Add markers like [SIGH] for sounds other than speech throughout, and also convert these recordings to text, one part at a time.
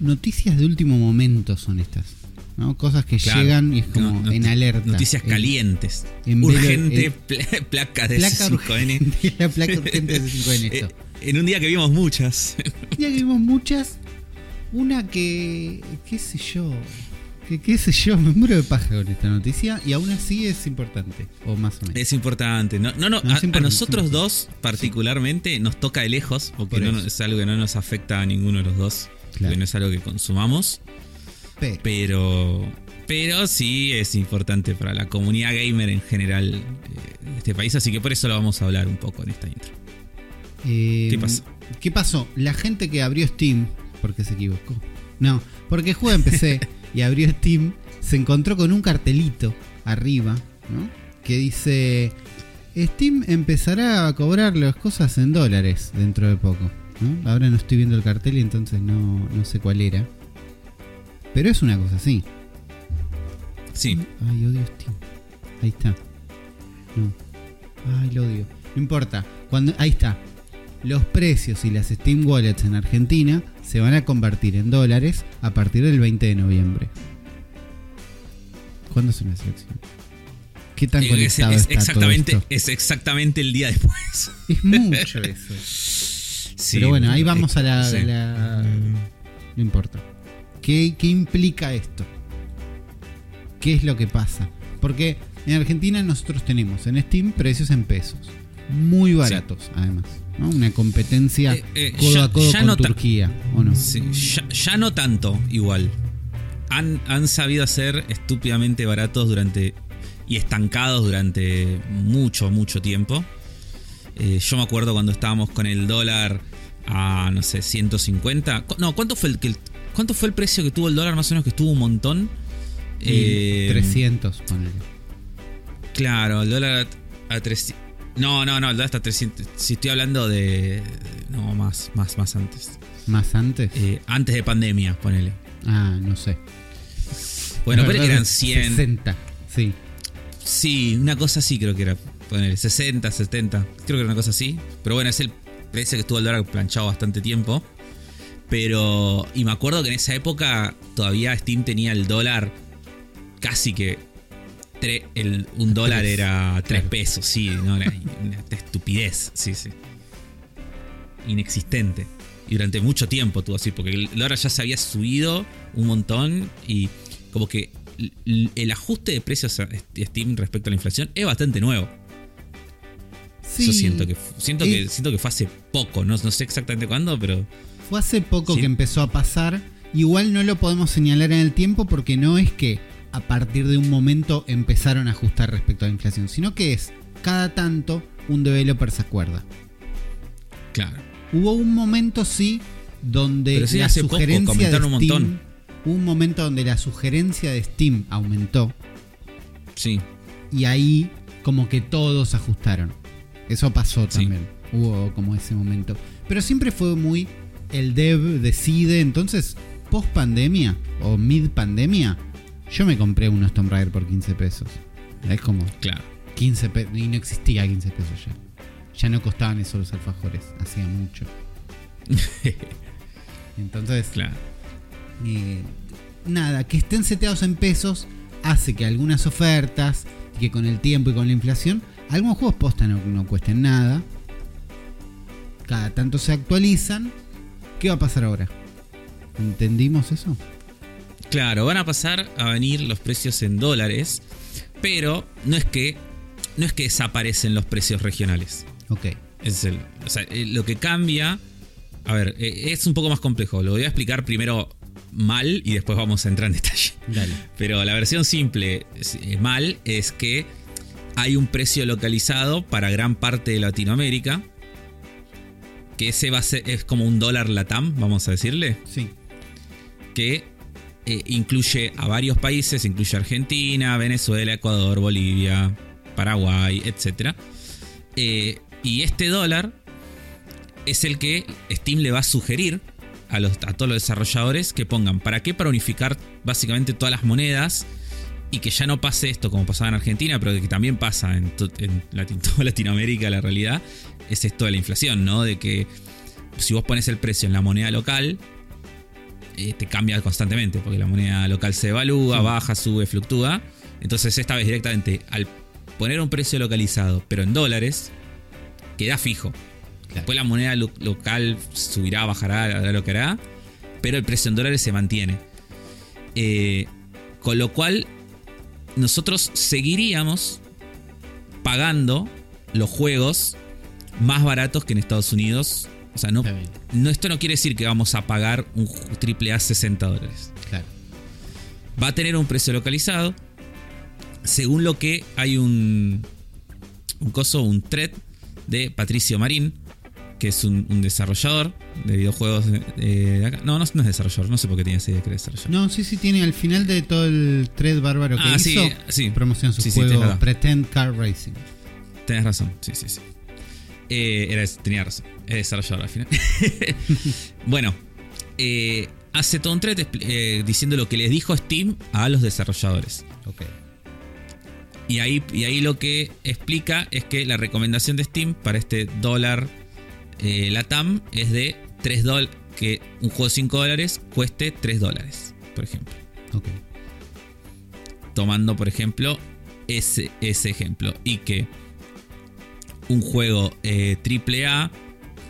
noticias de último momento son estas. ¿no? Cosas que llegan y es como No, en alerta. Noticias En- calientes. en Urgente en- pla- placa de Placa 5N. urgente, [LAUGHS] la placa urgente de 5N [LAUGHS] esto. Eh, en un día que vimos muchas. Ya que vimos muchas. Una que. qué sé yo. Que qué sé yo, me muero de paja con esta noticia y aún así es importante. O más o menos. Es importante. No, no, no, No, a, es importante, a nosotros dos particularmente nos toca de lejos, porque Por no, es algo que no nos afecta a ninguno de los dos. Claro. Porque no es algo que consumamos. Pero, Pero, pero sí es importante para la comunidad gamer en general eh, de este país, así que por eso lo vamos a hablar un poco en esta intro. eh, ¿Qué pasó? ¿Qué pasó? La gente que abrió Steam, porque se equivocó. No, porque juega en PC [LAUGHS] y abrió Steam, se encontró con un cartelito arriba, ¿no? Que dice: Steam empezará a cobrar las cosas en dólares dentro de poco. ¿No? Ahora no estoy viendo el cartel y entonces no, no sé cuál era. Pero es una cosa así. Sí, Ay, odio Steam. Ahí está. No. Ay, lo odio. No importa. Cuando, ahí está. Los precios y las Steam Wallets en Argentina se van a convertir en dólares a partir del 20 de noviembre. ¿Cuándo es una selección? ¿Qué tan es, conectado es está exactamente, todo esto? es exactamente el día después. Es mucho [LAUGHS] eso. Sí, Pero bueno, ahí vamos a la... sí. la- No importa. ¿Qué, ¿Qué implica esto? ¿Qué es lo que pasa? Porque en Argentina nosotros tenemos en Steam precios en pesos. Muy baratos, además. ¿no? Una competencia Eh, eh, codo ya- a codo con no Turquía, ¿o no? Sí, ya, ya no tanto, igual. Han, han sabido ser estúpidamente baratos durante. y estancados durante mucho, mucho tiempo. Eh, yo me acuerdo cuando estábamos con el dólar a, no sé, 150. Cu- No, ¿cuánto fue el, que el- ¿cuánto fue el precio que tuvo el dólar? Más o menos que estuvo un montón. Eh, 300, ponele. Claro, el dólar a, a 300. No, no, no, el dólar está a 300. Si estoy hablando de. No, más, más, más antes. ¿Más antes? Eh, antes de pandemia, ponele. ah, no sé. Bueno, pero eran es 100. 60, sí. Sí, una cosa así creo que era. Ponele, 60, 70. Creo que era una cosa así. Pero bueno, es el precio que estuvo el dólar planchado bastante tiempo. Pero. Y me acuerdo que en esa época todavía Steam tenía el dólar casi que. tre- el, un dólar Tres, era 3 claro. pesos, sí, no, era una estupidez, sí, sí. Inexistente. Y durante mucho tiempo tuvo así, porque el dólar ya se había subido un montón y como que el ajuste de precios a Steam respecto a la inflación es bastante nuevo. Sí, Yo siento que siento Eh, que siento que fue hace poco, no, no sé exactamente cuándo, pero Fue hace poco Sí. que empezó a pasar. Igual no lo podemos señalar en el tiempo porque no es que a partir de un momento empezaron a ajustar respecto a la inflación, sino que es cada tanto un developer se acuerda. claro. Hubo un momento, sí, donde Pero sí, la hace poco, sugerencia de comentaron un Steam. montón. Hubo un momento donde la sugerencia de Steam aumentó Sí. y ahí como que todos ajustaron. Eso pasó Sí. también. Hubo como ese momento. Pero siempre fue muy el dev decide. Entonces, post pandemia o mid pandemia, yo me compré unos Tomb Raider por 15 pesos. Es como Claro. 15 pesos. Y no existía 15 pesos ya. Ya no costaban eso los alfajores. Hacía mucho. [LAUGHS] Entonces, Claro. eh, nada, que estén seteados en pesos hace que algunas ofertas, que con el tiempo y con la inflación, algunos juegos posta no, no cuesten nada. Cada tanto se actualizan. ¿Qué va a pasar ahora? ¿Entendimos eso? Claro, van a pasar a venir los precios en dólares, pero no es que no es que desaparecen los precios regionales. Ok. Es el, o sea, eh, lo que cambia. A ver, eh, es un poco más complejo. Lo voy a explicar primero mal y después vamos a entrar en detalle. Dale. Pero la versión simple eh, mal es que hay un precio localizado para gran parte de Latinoamérica. Que ese va a ser, es como un dólar latam, vamos a decirle Sí. que eh, incluye a varios países, incluye Argentina, Venezuela, Ecuador, Bolivia, Paraguay, etc. Eh, y este dólar es el que Steam le va a sugerir a, los, a todos los desarrolladores que pongan. ¿Para qué? Para unificar básicamente todas las monedas y que ya no pase esto como pasaba en Argentina, pero que también pasa en, en [LAUGHS] toda Latinoamérica, la realidad, es esto de la inflación, ¿no? De que si vos pones el precio en la moneda local, eh, te cambia constantemente, porque la moneda local se devalúa, Sí. baja, sube, fluctúa. Entonces esta vez directamente, al poner un precio localizado, pero en dólares, queda fijo. Después la moneda lo- local subirá, bajará, hará lo que hará, pero el precio en dólares se mantiene. Eh, con lo cual, nosotros seguiríamos pagando los juegos más baratos que en Estados Unidos. O sea, no, no, esto no quiere decir que vamos a pagar un triple A 60 dólares. claro. Va a tener un precio localizado. Según lo que hay un, un coso, un thread de Patricio Marín, que es un, un desarrollador de videojuegos de, de acá. No, no, no es desarrollador, no sé por qué tiene esa idea que era desarrollador. No, sí, sí, tiene al final de todo el thread bárbaro que Ah, sí, hizo, sí. promociona su Sí, sí, juego. Pretend Car Racing. Tenés razón, sí, sí, sí. Eh, era, tenía razón, es desarrollador al final. [LAUGHS] bueno, eh, hace todo un thread eh, diciendo lo que les dijo Steam a los desarrolladores. Ok. Y ahí, y ahí lo que explica es que la recomendación de Steam para este dólar eh, Latam es de 3 dólares. Que un juego de 5 dólares cueste 3 dólares, por ejemplo. Ok. Tomando, por ejemplo, ese, ese ejemplo. Y que un juego eh, AAA,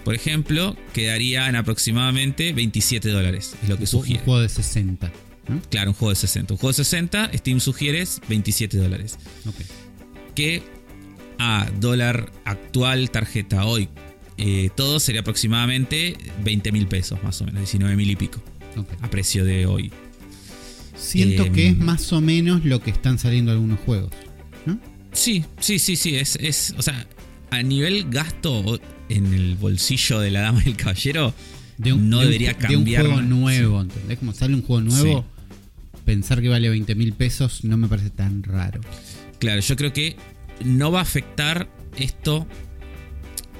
por ejemplo, quedaría en aproximadamente 27 dólares. Es lo que Un sugiere. juego de 60. ¿no? Claro, un juego de 60. Un juego de 60, Steam sugiere es 27 dólares. Ok. que a dólar actual, tarjeta hoy, eh, todo sería aproximadamente 20 mil pesos, más o menos, 19 mil y pico, a precio de hoy. Siento Em, que es más o menos lo que están saliendo algunos juegos. ¿no? Sí, sí, sí, sí, es, es o sea, a nivel gasto en el bolsillo de la dama y el caballero, no de debería ju- cambiar. De un juego nuevo, ¿entendés? Como sale un juego nuevo, pensar que vale 20 mil pesos no me parece tan raro. Claro, yo creo que no va a afectar esto.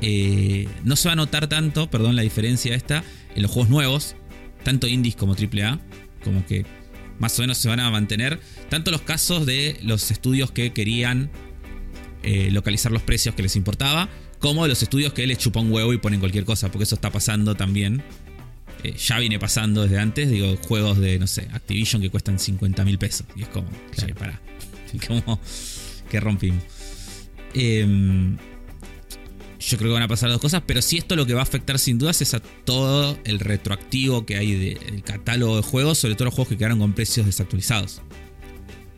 Eh, no se va a notar tanto, perdón, la diferencia esta en los juegos nuevos, tanto indies como AAA, como que más o menos se van a mantener. Tanto los casos de los estudios que querían eh, localizar los precios que les importaba, como de los estudios que les chupan un huevo y ponen cualquier cosa, porque eso está pasando también. Eh, ya viene pasando desde antes, digo, juegos de, no sé, Activision que cuestan 50 mil pesos. Y es como, Claro. che, pará. [LAUGHS] Como que rompimos. Em, yo creo que van a pasar dos cosas, pero sí esto lo que va a afectar sin dudas es a todo el retroactivo que hay de- del catálogo de juegos, sobre todo los juegos que quedaron con precios desactualizados.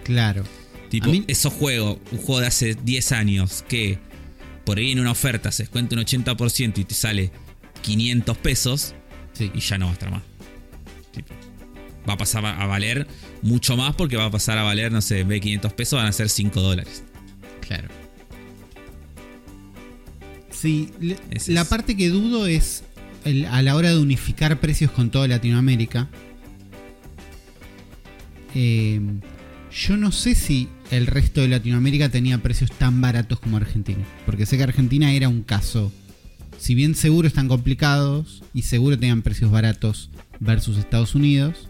Claro. Tipo, mí- esos juegos, un juego de hace 10 años que por ahí en una oferta se descuenta un 80% y te sale 500 pesos Sí. y ya no va a estar más. Tipo, va a pasar a a valer mucho más porque va a pasar a valer, no sé, en vez de 500 pesos van a ser 5 dólares. Claro. Sí, la parte que dudo es el- a la hora de unificar precios con toda Latinoamérica. Eh, yo no sé si el resto de Latinoamérica tenía precios tan baratos como Argentina. Porque sé que Argentina era un caso. Si bien seguro están complicados y seguro tenían precios baratos versus Estados Unidos.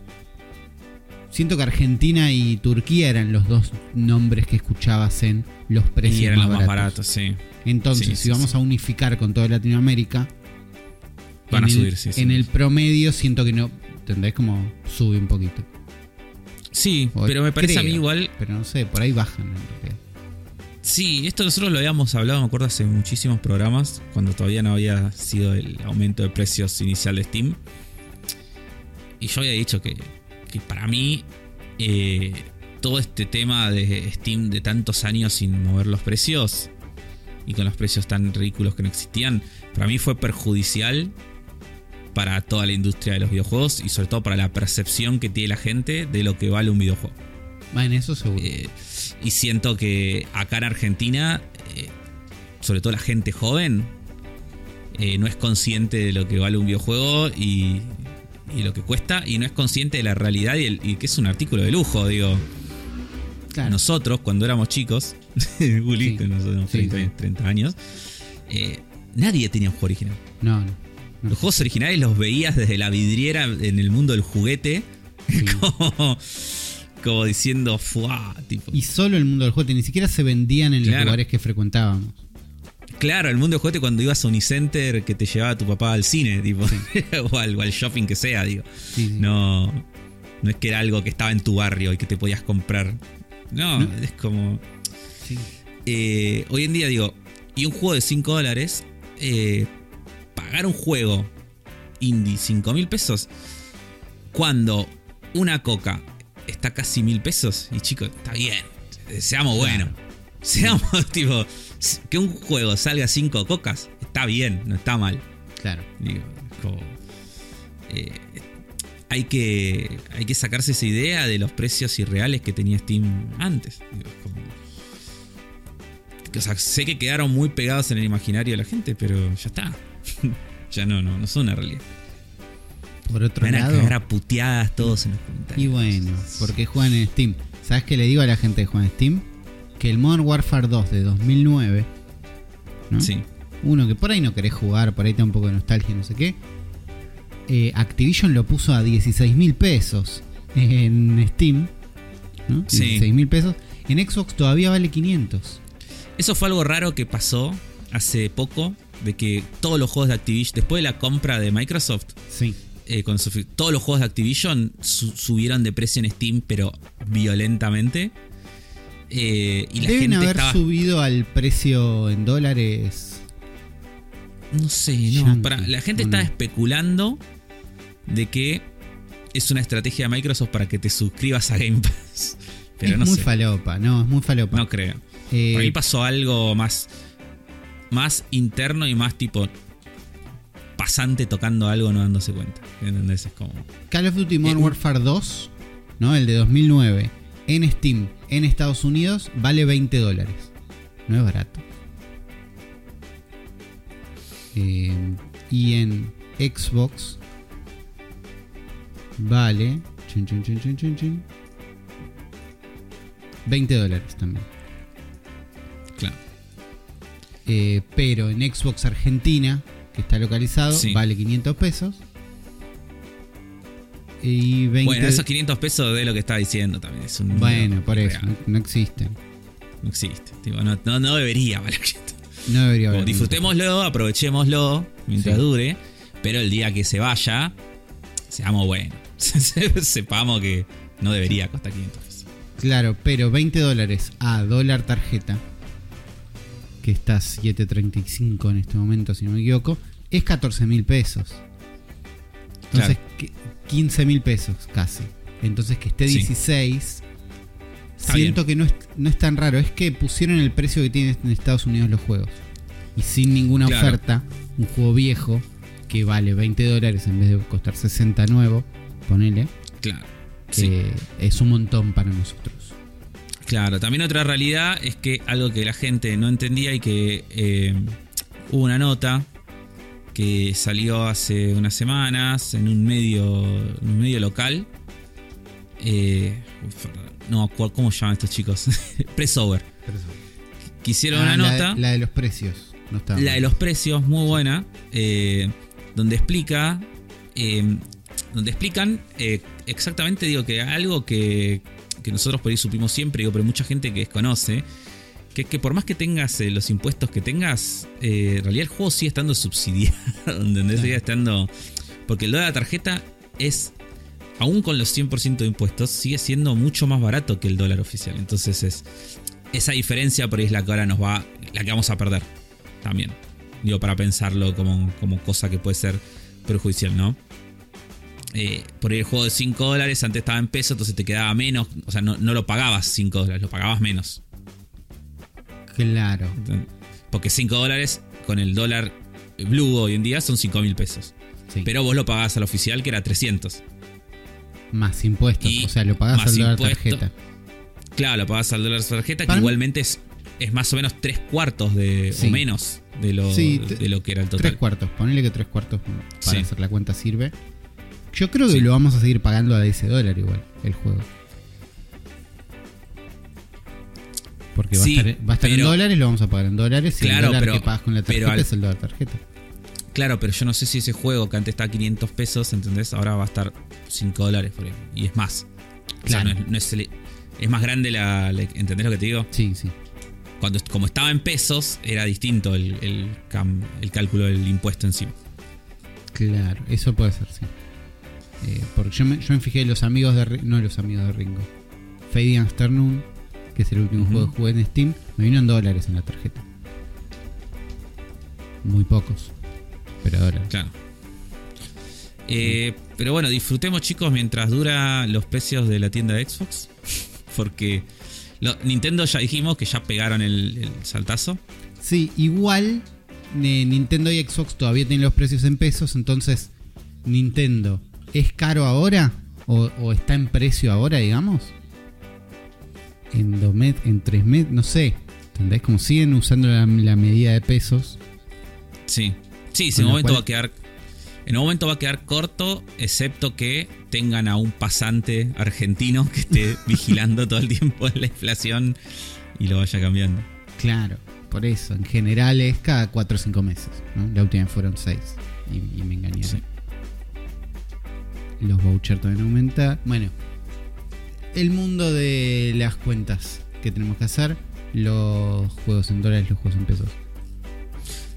Siento que Argentina y Turquía eran los dos nombres que escuchabas en los precios y eran más los más baratos. baratos, sí. Entonces, Sí, si vamos a unificar con toda Latinoamérica, Van a el- subir, sí. En el promedio siento que no, ¿entendés? Como sube un poquito. Sí, O pero me parece a mí igual. Pero no sé, por ahí bajan. en realidad. Sí, esto nosotros lo habíamos hablado, me acuerdo, hace muchísimos programas, cuando todavía no había sido el aumento de precios inicial de Steam. Y yo había dicho que, que para mí eh, todo este tema de Steam de tantos años sin mover los precios y con los precios tan ridículos que no existían, para mí fue perjudicial para toda la industria de los videojuegos y sobre todo para la percepción que tiene la gente de lo que vale un videojuego. Va, en eso seguro. Eh, y siento que acá en Argentina, eh, sobre todo la gente joven, eh, no es consciente de lo que vale un videojuego y, y lo que cuesta, y no es consciente de la realidad y, el- y que es un artículo de lujo, digo. Claro. Nosotros, cuando éramos chicos, [LAUGHS] Juli, Sí. nosotros Sí, 30, sí. 30 años, eh, nadie tenía un juego original. No, no. no. Los juegos originales los veías desde la vidriera en el mundo del juguete, [LAUGHS] como, como diciendo, ¡fuah! Tipo, Y solo el mundo del juego, ni siquiera se vendían en los lugares que frecuentábamos. Claro, el mundo de juguete cuando ibas a Unicenter que te llevaba tu papá al cine, tipo, [LAUGHS] o, al, al shopping que sea, digo. No, no es que era algo que estaba en tu barrio y que te podías comprar. No, No. es como. Sí. eh, hoy en día, digo, y un juego de 5 dólares, eh, pagar un juego indie 5 mil pesos, cuando una coca está casi mil pesos, y chicos, está bien, seamos buenos. [LAUGHS] Seamos, [LAUGHS] tipo, que un juego salga 5 cocas, está bien, no está mal. Claro. Digo, como, eh, hay, que, hay que sacarse esa idea de los precios irreales que tenía Steam antes. Digo, como- o sea, sé que quedaron muy pegados en el imaginario de la gente, pero ya está. [LAUGHS] ya no, no, no son una realidad. Por otro van a lado. cagar a puteadas todos en los comentarios. Y bueno, porque juegan en Steam. ¿Sabes qué le digo a la gente que juega en Steam? Que el Modern Warfare 2 de 2009, ¿no? Sí, uno que por ahí no querés jugar, por ahí está un poco de nostalgia, no sé qué. eh, Activision lo puso a 16 mil pesos en Steam. ¿no? Sí. 16 mil pesos. En Xbox todavía vale 500. Eso fue algo raro que pasó hace poco, de que todos los juegos de Activision, después de la compra de Microsoft, Sí. eh, con su- todos los juegos de Activision su- subieron de precio en Steam, pero violentamente. Eh, y la Deben gente haber estaba. subido al precio en dólares. No sé, no. Para- la gente ¿o está no? especulando de que es una estrategia de Microsoft para que te suscribas a Game Pass. [LAUGHS] Pero es no muy sé. falopa, no, es muy falopa. No creo. Eh, Por ahí pasó algo más, más interno y más tipo pasante tocando algo no dándose cuenta. ¿Entendés? Es como. Call of Duty Modern Eh, Warfare 2, ¿no? El de 2009, en Steam, en Estados Unidos, vale 20 dólares. No es barato. Eh, y en Xbox vale chin, 20 dólares también. Eh, pero en Xbox Argentina, que está localizado, Sí. vale 500 pesos. Y 20 Bueno, esos 500 pesos de lo que estaba diciendo también. Es un Bueno, por eso, no, no existen. No existe. Tipo, no, no, no debería valer [LAUGHS] 500. No debería haber. disfrutémoslo, aprovechémoslo mientras Sí. dure. Pero el día que se vaya, seamos buenos. [LAUGHS] Sepamos que no debería costar 500 pesos. Claro, pero 20 dólares a dólar tarjeta, que está a 7.35 en este momento, si no me equivoco, es 14 mil pesos. Entonces, que- 15 mil pesos casi. Entonces, que esté Sí. 16, Está siento que no es, no es tan raro. Es que pusieron el precio que tienen en Estados Unidos los juegos. Y sin ninguna Claro. oferta, un juego viejo que vale 20 dólares en vez de costar 60 nuevo, ponele, Claro. que Sí. es un montón para nosotros. Claro, también otra realidad es que algo que la gente no entendía y que eh, hubo una nota que salió hace unas semanas en un medio, en un medio local. Eh, no, ¿cuál- ¿cómo llaman estos chicos? [LAUGHS] Pressover. Que hicieron Ah, una la, nota. la de los precios. No La de los precios, muy buena, eh, donde explica, eh, donde explican exactamente, digo, que algo que, que nosotros por ahí supimos siempre, digo, pero mucha gente que desconoce, que es que por más que tengas eh, los impuestos que tengas, eh, en realidad el juego sigue estando subsidiado, [LAUGHS] ¿entendés? Claro. Sigue estando... Porque el dólar de la tarjeta es, aún con los 100% de impuestos, sigue siendo mucho más barato que el dólar oficial. Entonces es... Esa diferencia por ahí es la que ahora nos va, la que vamos a perder también. Digo, para pensarlo como, como cosa que puede ser perjudicial, ¿no? Eh, por el juego de 5 dólares antes estaba en peso, entonces te quedaba menos. O sea, no, no lo pagabas 5 dólares, lo pagabas menos. Claro. Entonces, Porque 5 dólares con el dólar blue hoy en día son 5 mil pesos. sí. Pero vos lo pagabas al oficial que era 300. más impuestos. y o sea, lo pagás al dólar impuesto. tarjeta. Claro, lo pagabas al dólar tarjeta, que Para igualmente es, es más o menos 3 cuartos de, Sí. o menos de lo, Sí, de lo que era el Tres total. cuartos. Ponele que tres cuartos para hacer la cuenta sirve. Yo creo que Sí. lo vamos a seguir pagando a ese dólar igual, el juego. Porque va Sí, a estar, va a estar en dólares, lo vamos a pagar en dólares. Y Claro, el dólar pero- que pagas con la tarjeta al- es el dólar tarjeta. Claro, pero yo no sé si ese juego que antes estaba a 500 pesos, ¿entendés? Ahora va a estar 5 dólares por ahí. Y es más. O sea, Claro. no es, no es el- es más grande la, la- ¿Entendés lo que te digo? Sí, sí. cuando como estaba en pesos, era distinto el, el, cam- el cálculo del impuesto encima. Claro, eso puede ser, sí. Eh, porque yo me, yo me fijé los amigos de no los amigos de Ringo. Fading Afternoon, que es el último juego que jugué en Steam, me vino en dólares en la tarjeta. Muy pocos, pero dólares. Claro. Eh, pero bueno, disfrutemos chicos mientras dura los precios de la tienda de Xbox. Porque lo- Nintendo ya dijimos que ya pegaron el, el saltazo. Sí, igual eh, Nintendo y Xbox todavía tienen los precios en pesos, entonces Nintendo, ¿es caro ahora? ¿O, o está en precio ahora, digamos? En dos mes, en tres meses, no sé. ¿Entendés? Como siguen usando la, la medida de pesos. Sí. Sí, en un momento cual- va a quedar. En un momento va a quedar corto, excepto que tengan a un pasante argentino que esté [LAUGHS] vigilando todo el tiempo la inflación y lo vaya cambiando. Claro, por eso. En general es cada 4 o 5 meses. ¿no? La última fueron 6. Y, y me engañaron. Sí. Los vouchers también aumentan. Bueno, el mundo de las cuentas que tenemos que hacer. Los juegos en dólares, los juegos en pesos.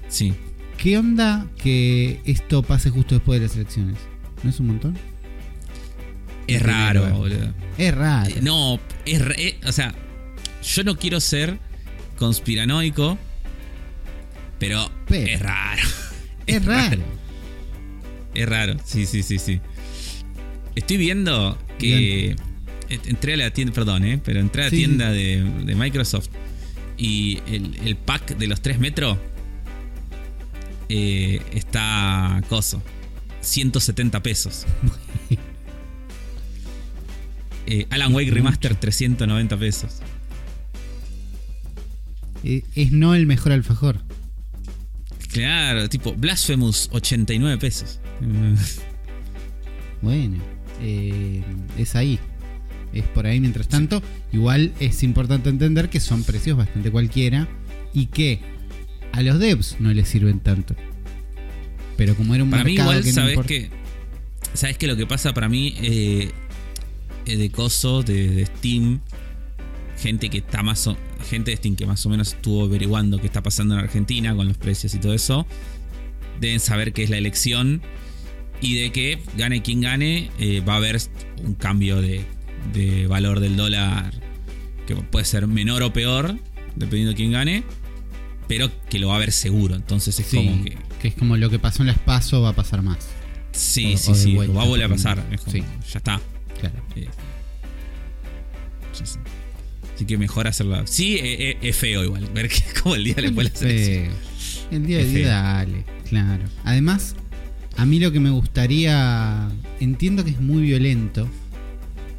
Sí. ¿Qué onda que esto pase justo después de las elecciones? ¿No es un montón? Es raro, boludo. Es raro. Eh, No, es re- eh, o sea, yo no quiero ser conspiranoico, pero, Pero. es raro. es [LAUGHS] raro. Es raro, sí, sí, sí, sí. Estoy viendo que entré a la tienda, perdón, eh, pero entré a la Sí, tienda de, de Microsoft y el, el pack de los 3 metros eh, está coso. 170 pesos. [LAUGHS] Eh, Alan Wake Remaster 390 pesos. Eh, es no el mejor alfajor. Claro, tipo Blasphemous 89 pesos. [LAUGHS] Bueno, eh, es ahí. Es por ahí mientras tanto. Igual es importante entender que son precios bastante cualquiera y que a los devs no les sirven tanto. Pero como era un Para mí mercado igual, que ¿sabes que ¿Sabes que lo que pasa para mí eh, eh, de coso, de, de Steam, gente que está más o- gente de Steam que más o menos estuvo averiguando qué está pasando en Argentina con los precios y todo eso, deben saber que es la elección y de que gane quien gane, eh, va a haber un cambio de, de valor del dólar que puede ser menor o peor, dependiendo de quién gane, pero que lo va a haber seguro. Entonces es Sí, como que que es como lo que pasó en las PASO va a pasar más. Sí, O- sí, o sí. vuelta, va a volver a pasar. Es como, sí. Ya está. Claro. Eh. Así que mejor hacerla. Sí, eh, es feo igual. Ver que [LAUGHS] como el día después de la selección. Feo. El día de día, dale, claro. Además, a mí lo que me gustaría. Entiendo que es muy violento,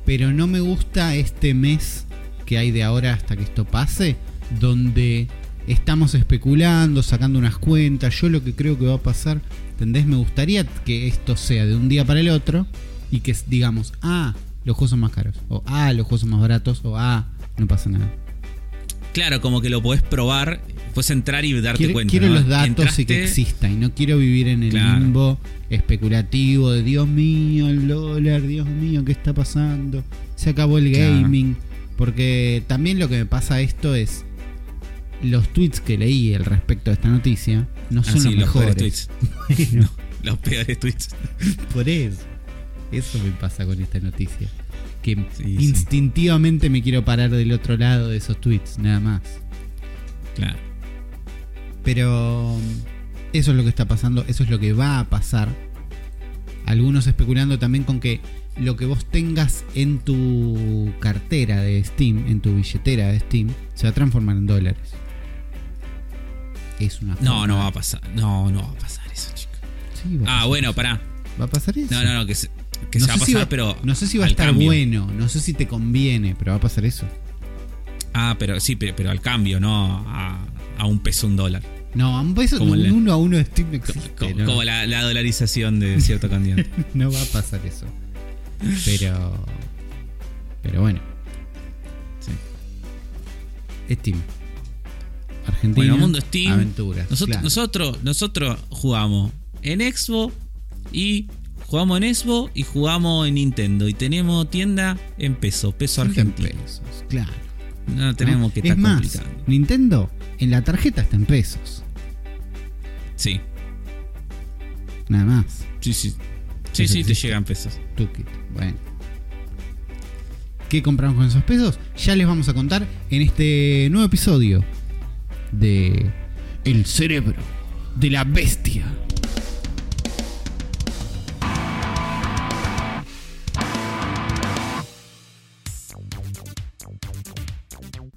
pero no me gusta este mes que hay de ahora hasta que esto pase, donde estamos especulando, sacando unas cuentas. Yo lo que creo que va a pasar, ¿entendés? Me gustaría que esto sea de un día para el otro y que digamos, ah, los juegos son más caros, o ah, los juegos son más baratos, o ah, no pasa nada. Claro, como que lo podés probar. Puedes entrar y darte Quiero, cuenta. quiero ¿no? los datos y que exista. Y no quiero vivir en el Claro. limbo especulativo de Dios mío, el dólar, Dios mío, ¿qué está pasando? Se acabó el Claro. gaming. Porque también lo que me pasa esto es. Los tweets que leí al respecto de esta noticia no Ah, son sí, los los peores mejores. tweets. [LAUGHS] Bueno, Los peores tweets. [LAUGHS] por eso. Eso me pasa con esta noticia. Que Sí, sí. instintivamente me quiero parar del otro lado de esos tweets, nada más. Claro. Pero eso es lo que está pasando, eso es lo que va a pasar. Algunos especulando también con que lo que vos tengas en tu cartera de Steam, en tu billetera de Steam, se va a transformar en dólares. Es una No, forma- no va a pasar. No, no va a pasar eso, chico. Sí, Ah, bueno, eso. pará. Va a pasar eso. No, no, no, que se, que No se va a sé si pasar, pero. No sé si va a estar cambio. bueno, no sé si te conviene, pero va a pasar eso. Ah, pero sí, pero, pero al cambio, no a, a un peso, un dólar. No, un peso, Como el- uno a uno de Steam existe. co- no. Como la, la dolarización de [LAUGHS] cierto candidato. no va a pasar eso. Pero. Pero bueno. Sí. Steam. Argentina. Bueno, Mundo Steam. Aventuras. Nosotros, claro. nosotros, nosotros jugamos en Xbox y jugamos en Xbox y jugamos en Nintendo. Y tenemos tienda en peso, peso argentino. pesos, claro. No tenemos que es estar más, complicando. Nintendo en la tarjeta está en pesos. Sí, Nada más. sí, sí. Sí, Eso sí, te llegan pesos. Tuquit. Bueno. ¿Qué compramos con esos pesos? Ya les vamos a contar en este nuevo episodio de El cerebro de la bestia.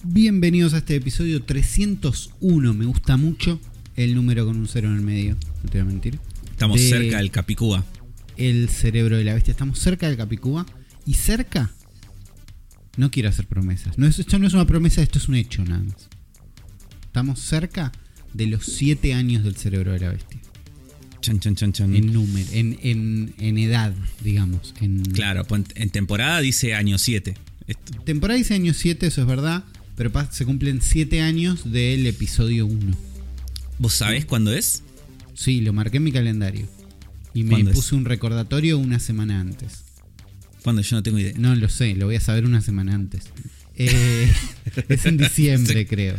Bienvenidos a este episodio 301. Me gusta mucho el número con un cero en el medio. No te voy a mentir. Estamos De- cerca del Capicúa. el cerebro de la bestia. Estamos cerca del Capicúa. Y cerca. No quiero hacer promesas. No es, esto no es una promesa, esto es un hecho nada más. Estamos cerca de los 7 años del cerebro de la bestia. Chan, chan, chan, chan. En número, en, en, en edad, digamos. En Claro, en temporada dice año 7. Esto. Temporada dice año 7, eso es verdad. Pero se cumplen 7 años del episodio 1. ¿Vos sabés cuándo es? Sí, lo marqué en mi calendario. Y me puse un recordatorio una semana antes. ¿Cuándo? Yo no tengo idea. No lo sé, lo voy a saber una semana antes. Eh, [LAUGHS] es en diciembre, Sí. creo.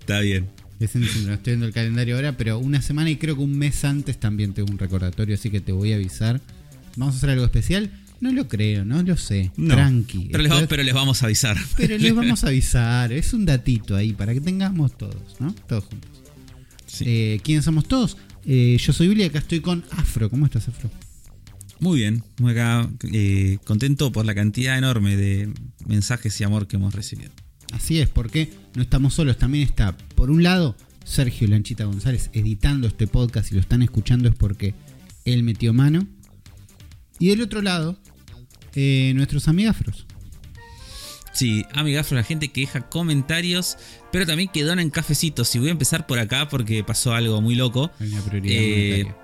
Está bien. Es en diciembre, estoy viendo el calendario ahora, pero una semana y creo que un mes antes también tengo un recordatorio, así que te voy a avisar. ¿Vamos a hacer algo especial? No lo creo, no lo sé. No. Tranqui. Les, pero les vamos a avisar. pero les [LAUGHS] vamos a avisar. Es un datito ahí para que tengamos todos, ¿no? Todos juntos. Sí. Eh, ¿Quiénes somos todos? Eh, yo soy Billy y acá estoy con Afro. ¿Cómo estás, Afro? Muy bien. Muy acá, eh, contento por la cantidad enorme de mensajes y amor que hemos recibido. Así es, porque no estamos solos. También está, por un lado, Sergio Lanchita González editando este podcast. Si lo están escuchando es porque él metió mano. Y del otro lado, eh, nuestros amigafros. Sí, amigafro, la gente que deja comentarios, pero también que donan cafecitos. Y voy a empezar por acá porque pasó algo muy loco. Una prioridad Eh.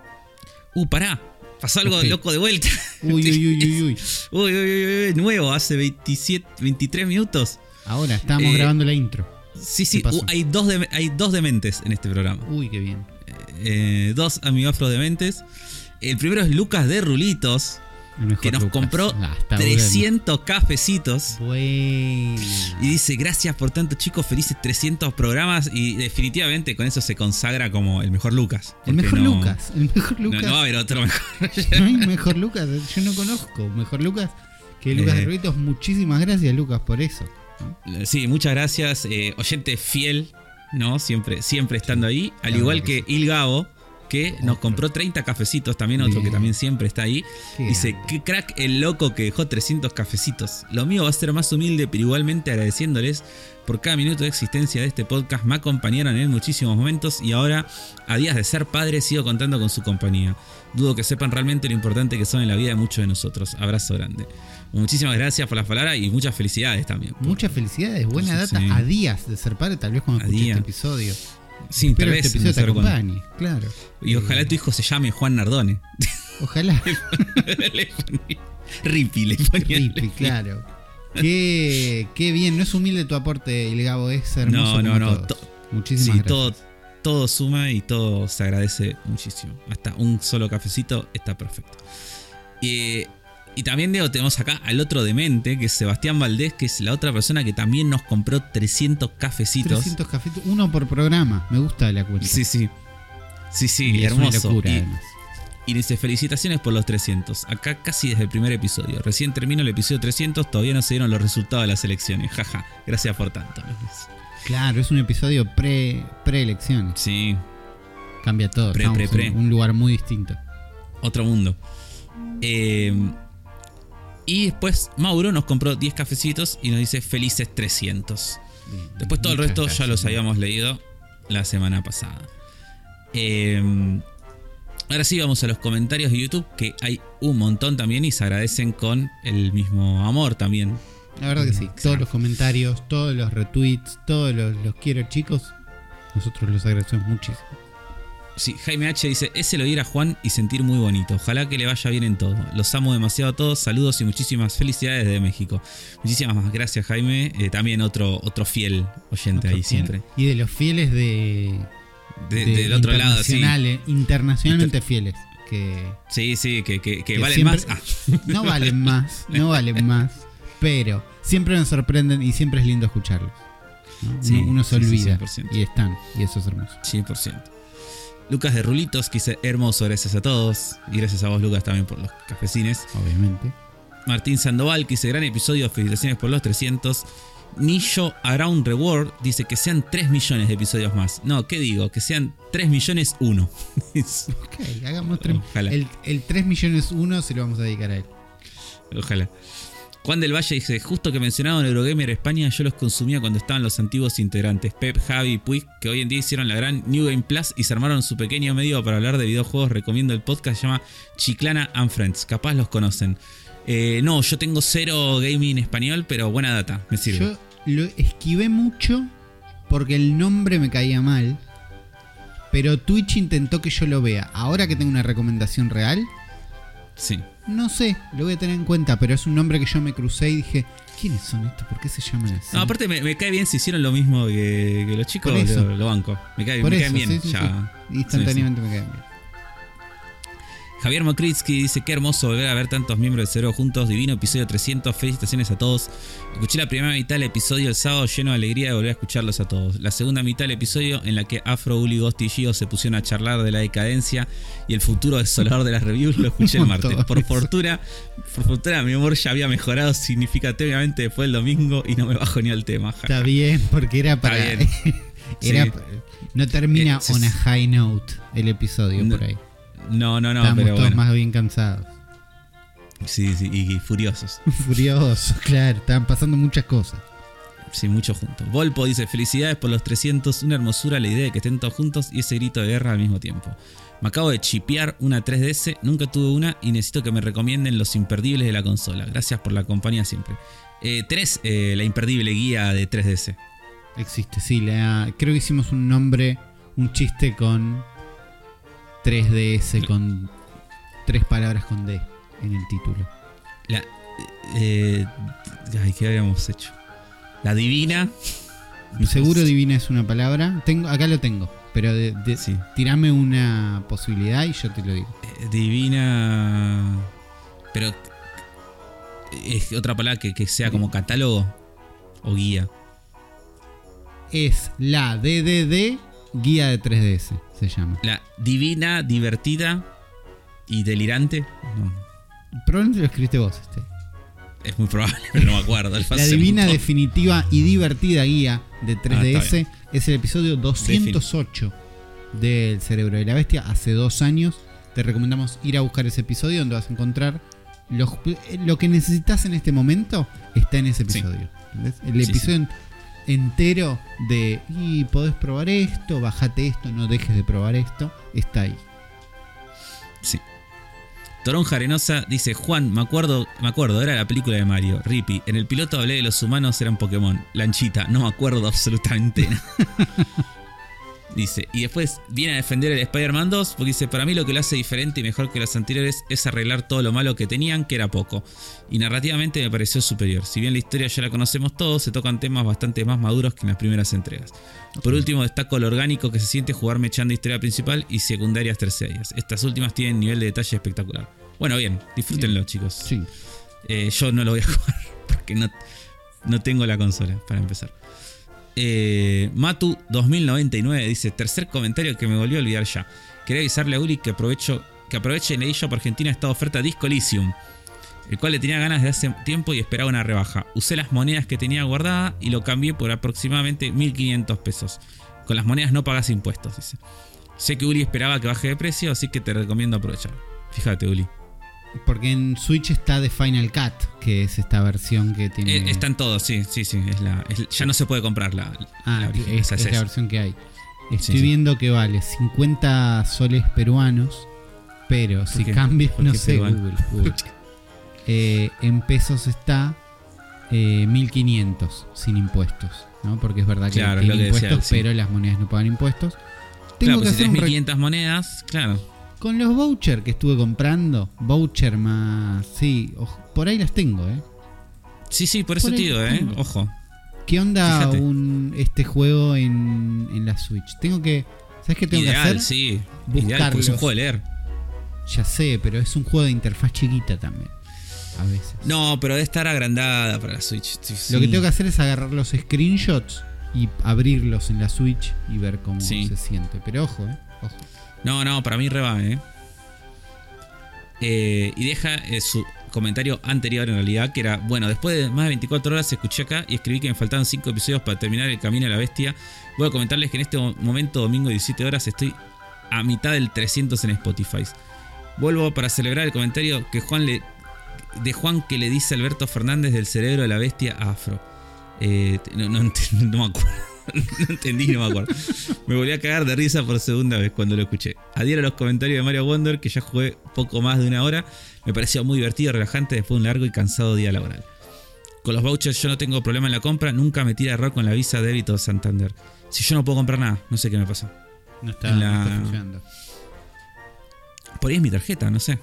Uh, pará. Pasó algo Ok. loco de vuelta. [LAUGHS] Uy, uy, uy, uy, uy. [LAUGHS] Uy, uy, uy, uy, nuevo, hace 27, 23 minutos. Ahora, estábamos Eh, grabando la intro. Sí, sí, uh, hay, dos de- hay dos dementes en este programa. Uy, qué bien. Eh, dos amigafros dementes. El primero es Lucas de Rulitos, que nos Lucas. compró Ah, está 300 cafecitos. Bueno. Y dice, gracias por tanto chicos, felices 300 programas. Y definitivamente con eso se consagra como el mejor Lucas. El mejor no- Lucas. El mejor Lucas. no va a haber otro mejor. [LAUGHS] No hay mejor Lucas, yo no conozco mejor Lucas que Lucas Eh. de Ruitos. Muchísimas gracias, Lucas, por eso. Sí, muchas gracias. eh, oyente fiel, ¿no? Siempre, siempre estando ahí. Al igual que Il Gabo, que nos compró 30 cafecitos, también otro Bien. que también siempre está ahí. Qué Dice, grande. qué crack el loco que dejó 300 cafecitos. Lo mío va a ser más humilde, pero igualmente agradeciéndoles por cada minuto de existencia de este podcast. Me acompañaron en muchísimos momentos y ahora, a días de ser padre, sigo contando con su compañía. Dudo que sepan realmente lo importante que son en la vida de muchos de nosotros. Abrazo grande. Muchísimas gracias por las palabras y muchas felicidades también. Muchas felicidades, buena data. sí. A días de ser padre, tal vez cuando días. este episodio. Sí, Espero tal este vez no te acompañe, claro. Y ojalá Eh, tu hijo se llame Juan Nardone. Ojalá. Ripi, [LAUGHS] le ponía. Rippy, claro. Qué, qué bien, no es humilde tu aporte, el Gabo, es hermoso. No, no, no. todos. to- Muchísimas sí, gracias. todo, todo suma y todo se agradece muchísimo. Hasta un solo cafecito está perfecto. Eh, y también Diego, tenemos acá al otro demente, que es Sebastián Valdés, que es la otra persona que también nos compró 300 cafecitos. 300 cafecitos, uno por programa. Me gusta la cuenta. Sí, sí. Sí, sí, Y es una hermoso. locura, Y-. Y dice, felicitaciones por los 300. Acá casi desde el primer episodio. Recién termino el episodio 300, todavía no se dieron los resultados de las elecciones. Jaja, gracias por tanto. Claro, es un episodio pre preelecciones. Sí, Cambia todo. Pre, pre, pre. un lugar muy distinto. otro mundo. Eh, y después Mauro nos compró 10 cafecitos y nos dice felices 300. Bien. Después todo el resto ya los habíamos leído la semana pasada. Eh, ahora sí vamos a los comentarios de YouTube, que hay un montón también y se agradecen con el mismo amor también. La verdad que sí. Todos los comentarios, todos los retweets, todos los, los quiero chicos. Nosotros los agradecemos muchísimo. Sí, Jaime H dice, ese lo ir a Juan y sentir muy bonito. Ojalá que le vaya bien en todo. Los amo demasiado a todos. Saludos y muchísimas felicidades desde México. Muchísimas más gracias, Jaime. Eh, también otro, otro fiel oyente ahí fiel. siempre. Y de los fieles de. De- de del otro lado, sí. internacionales, Internacionalmente fieles. Que Sí, sí, que, que, valen siempre- más. Ah, [LAUGHS] no valen más, no valen más. Pero siempre nos sorprenden y siempre es lindo escucharlos. ¿no? Sí, uno, uno se sí, sí, olvida 100%. y están, y eso es hermoso. 100%. Lucas de Rulitos, que dice hermoso, gracias a todos. Y gracias a vos, Lucas, también por los cafecines. Obviamente. Martín Sandoval, que dice gran episodio, felicitaciones por los 300. Nillo Around Reward dice que sean 3 millones de episodios más. No, ¿qué digo? Que sean 3 millones 1. [LAUGHS] Ok, hagamos tres. Ojalá. El, el 3 millones 1 se lo vamos a dedicar a él. Ojalá. Juan del Valle dice, justo que mencionaban Eurogamer España, yo los consumía cuando estaban los antiguos integrantes, Pep, Javi y Puig, que hoy en día hicieron la gran New Game Plus y se armaron su pequeño medio para hablar de videojuegos. Recomiendo el podcast, se llama Chiclana and Friends, capaz los conocen. Eh, no, yo tengo cero gaming español, pero buena data, me sirve. Yo lo esquivé mucho porque el nombre me caía mal. Pero Twitch intentó que yo lo vea. Ahora que tengo una recomendación real, Sí. No sé, lo voy a tener en cuenta. Pero es un nombre que yo me crucé y dije, ¿quiénes son estos? ¿Por qué se llaman así? No, aparte me, me cae bien si hicieron lo mismo que, que los chicos, lo, lo banco. Me cae, me eso, caen bien. sí, sí, ya. sí. Instantáneamente me caen bien. Javier Mokritsky dice: Qué hermoso volver a ver tantos miembros de Cero juntos. Divino episodio 300. Felicitaciones a todos. Escuché la primera mitad del episodio el sábado lleno de alegría de volver a escucharlos a todos. La segunda mitad del episodio en la que Afro, Uli, Ghost y Gio se pusieron a charlar de la decadencia y el futuro desolador de las reviews lo escuché el martes. Por fortuna, por fortuna mi humor ya había mejorado significativamente después del domingo y no me bajo ni al tema. Está bien, porque era para. bien. [LAUGHS] era, Sí. No termina Eh, on a high note el episodio No, por ahí. No, no, no, Estábamos pero todos bueno. más bien cansados. Sí, sí, y, y furiosos. [LAUGHS] Furiosos, claro. Estaban pasando muchas cosas. Sí, muchos juntos. Volpo dice, felicidades por los 300, una hermosura la idea de que estén todos juntos y ese grito de guerra al mismo tiempo. Me acabo de chipear una 3DS, nunca tuve una y necesito que me recomienden los imperdibles de la consola. Gracias por la compañía siempre. Eh, tenés eh, la imperdible guía de 3DS. Existe, sí. la- creo que hicimos un nombre, un chiste con 3DS, con tres palabras con D en el título. La... eh, ay, ¿qué habíamos hecho? La divina. Seguro divina es una palabra. Tengo, acá lo tengo. Pero de, de- Sí. tirame una posibilidad y yo te lo digo. Eh, divina... Pero... ¿Es otra palabra que, que sea como catálogo? ¿O guía? Es la DDD guía de 3DS, se llama. La divina, divertida y delirante. No, Probablemente lo escribiste vos, este. es muy probable, pero no me acuerdo. [LAUGHS] La divina, definitiva y divertida guía de Ah, está 3DS es el episodio 208 del Cerebro de la Bestia, hace dos años. Te recomendamos ir a buscar ese episodio donde vas a encontrar los- lo que necesitas en este momento está en ese Sí. episodio. ¿entendés? El Sí, episodio entero de y podés probar esto, bajate esto, no dejes de probar esto, está ahí. Sí. Toronja Arenosa dice: Juan, me acuerdo, me acuerdo, era la película de Mario, Rippy. En el piloto hablé de los humanos, eran Pokémon. Lanchita, no me acuerdo [LAUGHS] absolutamente. Dice, y después viene a defender el Spider-Man 2 porque dice, para mí lo que lo hace diferente y mejor que las anteriores es arreglar todo lo malo que tenían, que era poco. Y narrativamente me pareció superior. Si bien la historia ya la conocemos todos, se tocan temas bastante más maduros que en las primeras entregas. Por último, destaco lo orgánico que se siente jugar mechando historia principal y secundarias terciarias. Estas últimas tienen nivel de detalle espectacular. Bueno, bien, disfrútenlo, chicos. Sí. Eh, yo no lo voy a [LAUGHS] jugar porque no, no tengo la consola para empezar. Eh, Matu 2099 dice: Tercer comentario que me volvió a olvidar ya. Quería avisarle a Uli que, aprovecho, que aproveche en Shop Argentina esta oferta Disco Elysium, el cual le tenía ganas de hace tiempo y esperaba una rebaja. Usé las monedas que tenía guardada y lo cambié por aproximadamente 1500 pesos. Con las monedas no pagas impuestos, dice. Sé que Uli esperaba que baje de precio, así que te recomiendo aprovechar. Fíjate, Uli. Porque en Switch está The Final Cut, que es esta versión que tiene. Eh, están todos, sí, sí, sí. Es la, es- ya no se puede comprar la, Ah, la es, esa es es la versión que hay. Estoy Sí, sí. viendo que vale 50 soles peruanos, pero si qué? cambio, ¿Por no sé, peruano? Google. Google. [LAUGHS] Eh, en pesos está eh, 1500 sin impuestos, ¿no? Porque es verdad que Claro, tiene decía impuestos, sí. pero las monedas no pagan impuestos. Tengo Claro, que pues si hacer re- 1500 monedas, claro. Con los vouchers que estuve comprando, voucher más, sí, ojo, por ahí las tengo, ¿eh? Sí, sí, por eso Por te ahí digo, ¿eh? tengo. Ojo. ¿Qué onda Fíjate. un, este juego en, en la Switch? Tengo que, ¿sabes qué tengo que Ideal, hacer? sí. Ideal, porque es un juego de leer. Ya sé, pero es un juego de interfaz chiquita también. A veces. No, pero debe estar agrandada para la Switch. Sí, Lo que tengo que hacer es agarrar los screenshots y abrirlos en la Switch y ver cómo Sí. se siente. Pero ojo, eh. Ojo. No, no, para mí reba, ¿eh? Eh, y deja eh, su comentario anterior en realidad, que era, bueno, después de más de 24 horas escuché acá y escribí que me faltaban 5 episodios para terminar el camino a la bestia. Voy a comentarles que en este mo- momento, domingo 17 horas, estoy a mitad del 300 en Spotify. Vuelvo para celebrar el comentario que Juan de Juan que le dice Alberto Fernández del cerebro de la bestia Afro. Eh, no, no [LAUGHS] no me acuerdo. [LAUGHS] no entendí, no me acuerdo. Me volví a cagar de risa por segunda vez cuando lo escuché. Adhiero a los comentarios de Mario Wonder, que ya jugué poco más de una hora. Me pareció muy divertido y relajante después de un largo y cansado día laboral. Con los vouchers yo no tengo problema en la compra, nunca me tira error con la visa débito Santander. Si yo no puedo comprar nada, no sé qué me pasó. No está, la- no está funcionando. Por ahí es mi tarjeta, no sé.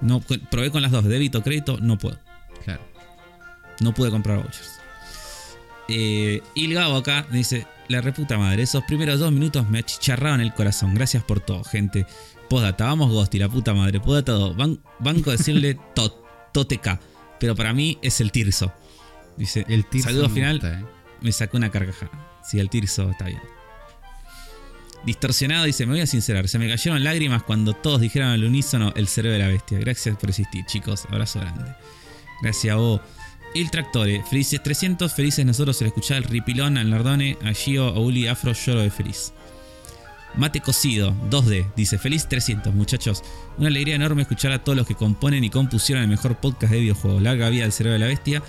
No, probé con las dos, débito, crédito, no puedo. Claro. No pude comprar vouchers. Eh, y el Gabo acá me dice: La reputa madre, esos primeros dos minutos me achicharraron el corazón. Gracias por todo, gente. Podata, vamos Ghosti, la puta madre. Podata todo. Ban- banco decirle [LAUGHS] tot, toteca. Pero para mí es el Tirso. Dice: El tirso Saludo me final. gusta, eh. Me sacó una carcajada. Sí, el Tirso está bien. Distorsionado dice: Me voy a sincerar. Se me cayeron lágrimas cuando todos dijeron al unísono el cerebro de la bestia. Gracias por existir, chicos. Abrazo grande. Gracias a vos. El Tractore, felices 300, felices nosotros al escuchar el ripilón, al Nardone, a Gio, a Uli, Afro, lloro de feliz. Mate cocido, 2D, dice feliz 300, muchachos. Una alegría enorme escuchar a todos los que componen y compusieron el mejor podcast de videojuegos. Larga vida al cerebro de la bestia.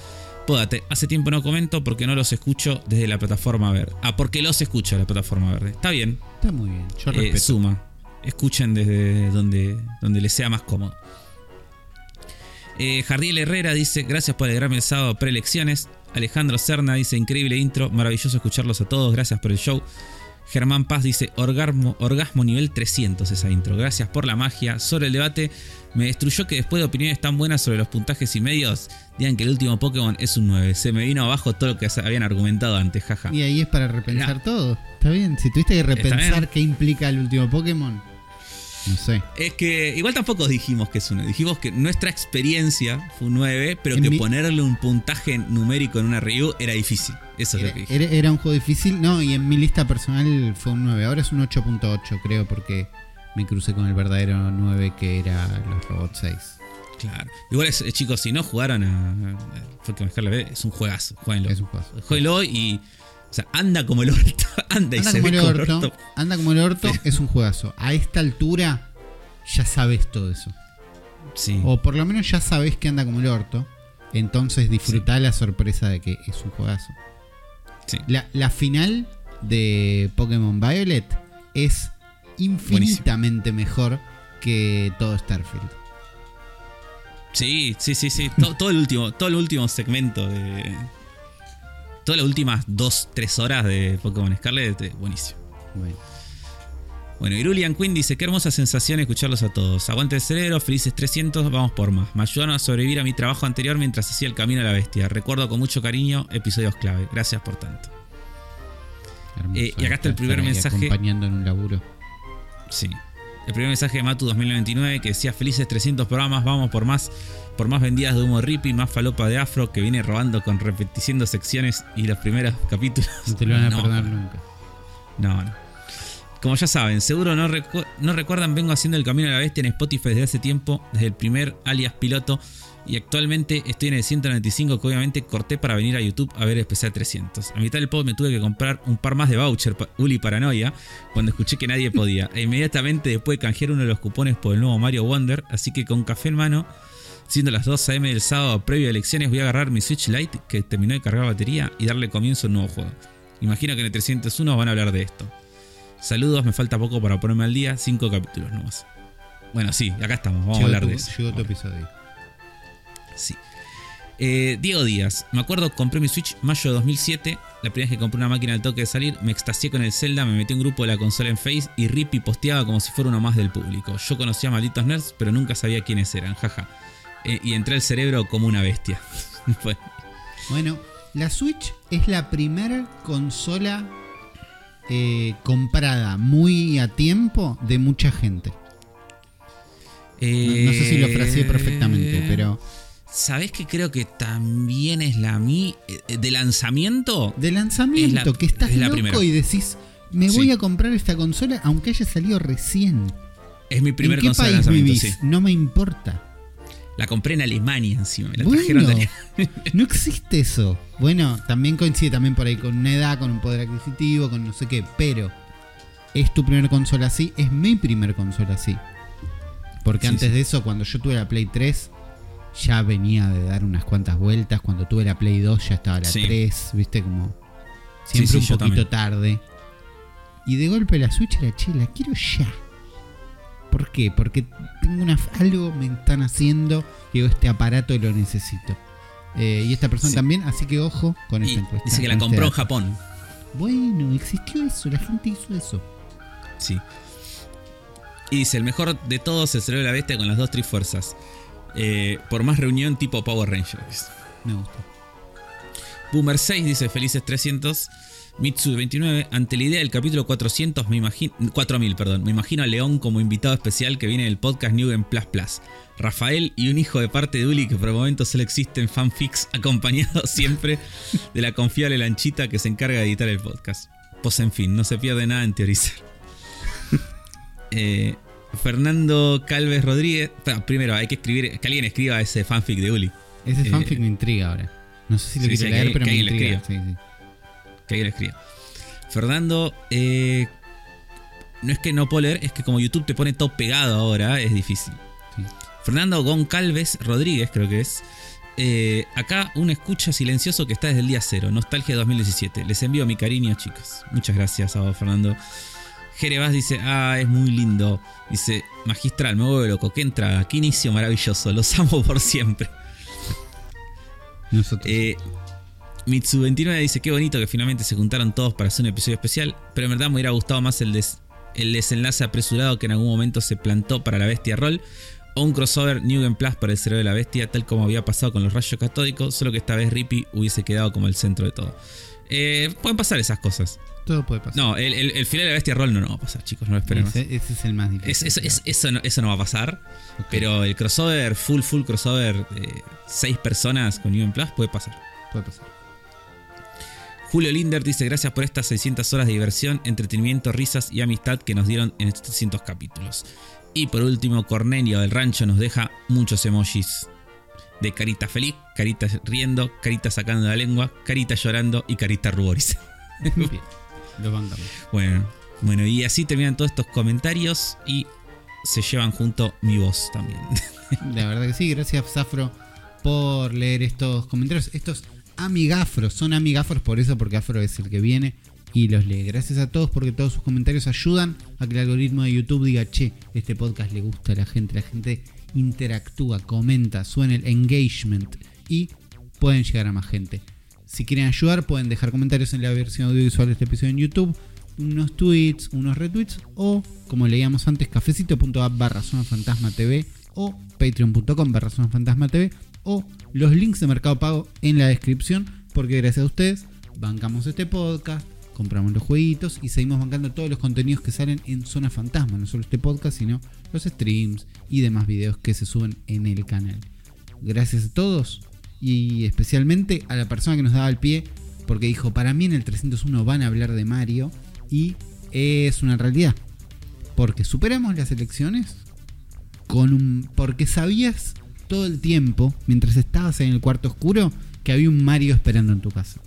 Pódate, hace tiempo no comento porque no los escucho desde la plataforma verde. Ah, porque los escucho la plataforma verde. Está bien, Está muy bien. Yo eh, respeto. suma. Escuchen desde donde, donde les sea más cómodo. Eh, Jardiel Herrera dice: Gracias por alegrarme el sábado preelecciones. Alejandro Serna dice: Increíble intro, maravilloso escucharlos a todos. Gracias por el show. Germán Paz dice: Orgasmo, orgasmo nivel 300 esa intro. Gracias por la magia. Sobre el debate, me destruyó que después de opiniones tan buenas sobre los puntajes y medios, digan que el último Pokémon es un 9. Se me vino abajo todo lo que habían argumentado antes, jaja. Y ahí es para repensar todo. Está bien. Si tuviste que repensar qué implica el último Pokémon, no sé. Es que igual tampoco dijimos que es un 9. Dijimos que nuestra experiencia fue un 9, pero En que mi- ponerle un puntaje numérico en una review era difícil. Eso es lo Era, que dije. era- era un juego difícil. No, y en mi lista personal fue un 9. Ahora es un 8.8, creo, porque me crucé con el verdadero 9 que era los Robot 6. Claro. Igual, es, eh, chicos, si no jugaron a. a- Fue que mezclarle, es un juegazo. Jueguenlo. Es un juego. Jueguenlo y. O sea, anda como el orto. [LAUGHS] Anda y Anda se como ve el como el orto. Anda como el orto, es un juegazo. A esta altura ya sabes todo eso. Sí. O por lo menos ya sabes que anda como el orto. Entonces disfrutá la sorpresa de que es un juegazo. sí. La, la final de Pokémon Violet es infinitamente mejor que todo Starfield. Sí, sí, sí, sí. Todo, todo el último, todo el último segmento de. Todas las últimas 2, 3 horas de Pokémon Scarlet, eh, buenísimo. Bueno, Bueno, Irulian Queen dice, qué hermosa sensación escucharlos a todos. Aguante el cerebro, felices 300, vamos por más. Me ayudaron a sobrevivir a mi trabajo anterior mientras hacía el camino a la bestia. Recuerdo con mucho cariño episodios clave. Gracias por tanto. hermoso Eh, y acá está el primer mensaje. Acompañando en un laburo. Sí. El primer mensaje de Matu 2099 que decía felices 300 programas, vamos por más, por más vendidas de humo rippy, más falopa de afro que viene robando con repetición secciones y los primeros [LAUGHS] capítulos. No te lo van a No, perdonar nunca. No, no. Como ya saben, seguro no, recu- no recuerdan, vengo haciendo el camino a la bestia en Spotify desde hace tiempo, desde el primer alias piloto. Y actualmente estoy en el 195 que obviamente corté para venir a YouTube a ver especial 300. A mitad del pod me tuve que comprar un par más de voucher, pa- Uli Paranoia, cuando escuché que nadie podía. E inmediatamente después de canjear uno de los cupones por el nuevo Mario Wonder, así que con café en mano, siendo las 2 am del sábado previo a elecciones, voy a agarrar mi Switch Lite que terminó de cargar batería y darle comienzo a un nuevo juego. Imagino que en el 301 van a hablar de esto. Saludos, me falta poco para ponerme al día, 5 capítulos nomás. Bueno, sí, acá estamos, vamos Llegó a hablar tu- de eso. Llegó tu episodio. Sí. Eh, Diego Díaz, me acuerdo, compré mi Switch mayo de 2007. La primera vez que compré una máquina al toque de salir, me extasié con el Zelda, me metí en un grupo de la consola en Face y Rippy posteaba como si fuera uno más del público. Yo conocía a malditos nerds, pero nunca sabía quiénes eran, jaja. Eh, y entré al cerebro como una bestia. [LAUGHS] Bueno, la Switch es la primera consola eh, comprada muy a tiempo de mucha gente. No, no sé si lo fraseé perfectamente, pero ¿Sabés que creo que también es la mi eh, de lanzamiento? De lanzamiento, Es la- que estás es la loco primera. y decís, me Sí. voy a comprar esta consola aunque haya salido recién. Es mi primer ¿En qué consola de país lanzamiento, vivís? sí. No me importa. La compré en Alemania encima, me la Bueno, trajeron de Alemania. no existe eso. Bueno, también coincide también por ahí con una edad, con un poder adquisitivo, con no sé qué, pero es tu primer consola así, es mi primer consola así. Porque Sí, antes sí. de eso, cuando yo tuve la Play 3, ya venía de dar unas cuantas vueltas. Cuando tuve la Play 2 ya estaba la Sí. 3, viste, como siempre Sí, sí, un poquito tarde. Y de golpe la Switch era, che, la quiero ya. ¿Por qué? Porque tengo una, algo me están haciendo que este aparato lo necesito. Eh, y esta persona también, así que ojo con Y esta encuesta. dice que la este compró en. Japón. Bueno, existió eso, la gente hizo eso. Sí. Y dice, el mejor de todos es el cerebro de la bestia con las dos trifuerzas. Eh, por más reunión tipo Power Rangers. Me gusta. Boomer 6 dice, felices 300. Mitsu 29, ante la idea del capítulo 400, me imagino, 4000, perdón, me imagino a León como invitado especial que viene del podcast New en Plus Plus. Rafael y un hijo de parte de Uli que por el momento solo existen fanfics acompañados siempre de la confiable lanchita que se encarga de editar el podcast. Pues en fin, no se pierde nada en teorizar. [LAUGHS] Eh, Fernando Calves Rodríguez. Primero, hay que escribir. Que alguien escriba ese fanfic de Uli. Ese Eh, fanfic me intriga ahora. No sé si lo sí, quiero sí, leer, que- pero que me intriga. Sí. Que alguien lo escriba. Fernando. eh, no es que no puedo leer, es que como YouTube te pone todo pegado ahora, es difícil. Fernando Goncalves Rodríguez, creo que es. Eh, acá un escucha silencioso que está desde el día cero, Nostalgia 2017. Les envío mi cariño, chicos. Muchas gracias a vos, Fernando. Jerevas dice, ah, es muy lindo. Dice, magistral, me vuelvo loco. Qué entrada, qué inicio maravilloso. Los amo por siempre. Nosotros. Eh, Mitsu29 dice, qué bonito que finalmente se juntaron todos para hacer un episodio especial. Pero en verdad me hubiera gustado más el, des- el desenlace apresurado que en algún momento se plantó para la bestia roll. O un crossover New Game Plus para el cerebro de la bestia, tal como había pasado con los rayos catódicos, solo que esta vez Rippy hubiese quedado como el centro de todo. Eh, pueden pasar esas cosas. Todo puede pasar. No, el, el- el final de la bestia roll no, no va a pasar, chicos, no lo esperen. ese, ese es el más difícil. Es- eso, es- eso no, eso no va a pasar. Pero el crossover, full, full crossover, de seis personas con New Plus puede pasar. puede pasar. Julio Linder dice gracias por estas 600 horas de diversión, entretenimiento, risas y amistad que nos dieron en estos 300 capítulos. Y por último, Cornelio del Rancho nos deja muchos emojis de carita feliz, carita riendo, carita sacando la lengua, carita llorando y carita ruboriza. Bien, lo bancamos. Bueno, bueno, y así terminan todos estos comentarios y se llevan junto mi voz también. La verdad que sí, gracias Zafro por leer estos comentarios. Estos amigafros, son amigafros por eso, porque Afro es el que viene y los lee. Gracias a todos porque todos sus comentarios ayudan a que el algoritmo de YouTube diga, che, este podcast le gusta a la gente, la gente interactúa, comenta, suena el engagement y pueden llegar a más gente. Si quieren ayudar, pueden dejar comentarios en la versión audiovisual de este episodio en YouTube, unos tweets, unos retweets o, como leíamos antes, cafecito.app barra zona fantasma TV o patreon.com barra zona fantasma TV o los links de Mercado Pago en la descripción porque gracias a ustedes bancamos este podcast, compramos los jueguitos y seguimos bancando todos los contenidos que salen en Zona Fantasma, no solo este podcast, sino los streams y demás videos que se suben en el canal. Gracias a todos y especialmente a la persona que nos daba el pie porque dijo, para mí en el 301 van a hablar de Mario y es una realidad. Porque superamos las elecciones con un porque sabías todo el tiempo mientras estabas en el cuarto oscuro que había un Mario esperando en tu casa.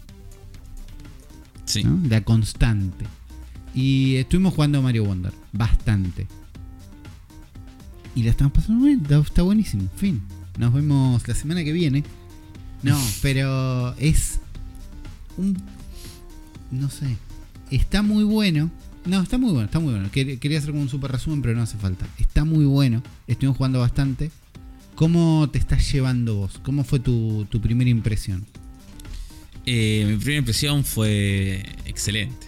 Sí. ¿no? La constante. Y estuvimos jugando Mario Wonder. Bastante. Y la estamos pasando bien. Está, buenísimo. Fin. Nos vemos la semana que viene. No, [LAUGHS] pero es un... No sé. Está muy bueno. No, está muy bueno, está muy bueno. Quer- Quería hacer como un super resumen, pero no hace falta. Está muy bueno. Estuvimos jugando bastante. ¿Cómo te estás llevando vos? ¿Cómo fue tu, tu primera impresión? Eh, mi primera impresión fue excelente.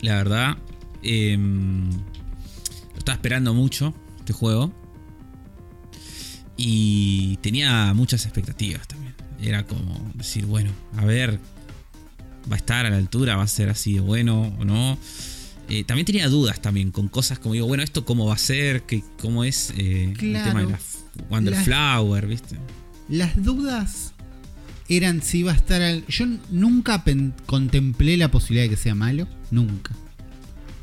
La verdad, em, lo estaba esperando mucho este juego. Y tenía muchas expectativas también. Era como decir, bueno, a ver, va a estar a la altura, va a ser así de bueno o no. Eh, también tenía dudas también con cosas como digo, bueno, esto cómo va a ser, que, cómo es eh, Claro. el tema de la Wonder Las- Flower, ¿viste? Las dudas eran si iba a estar al. Yo nunca contemplé la posibilidad de que sea malo. Nunca.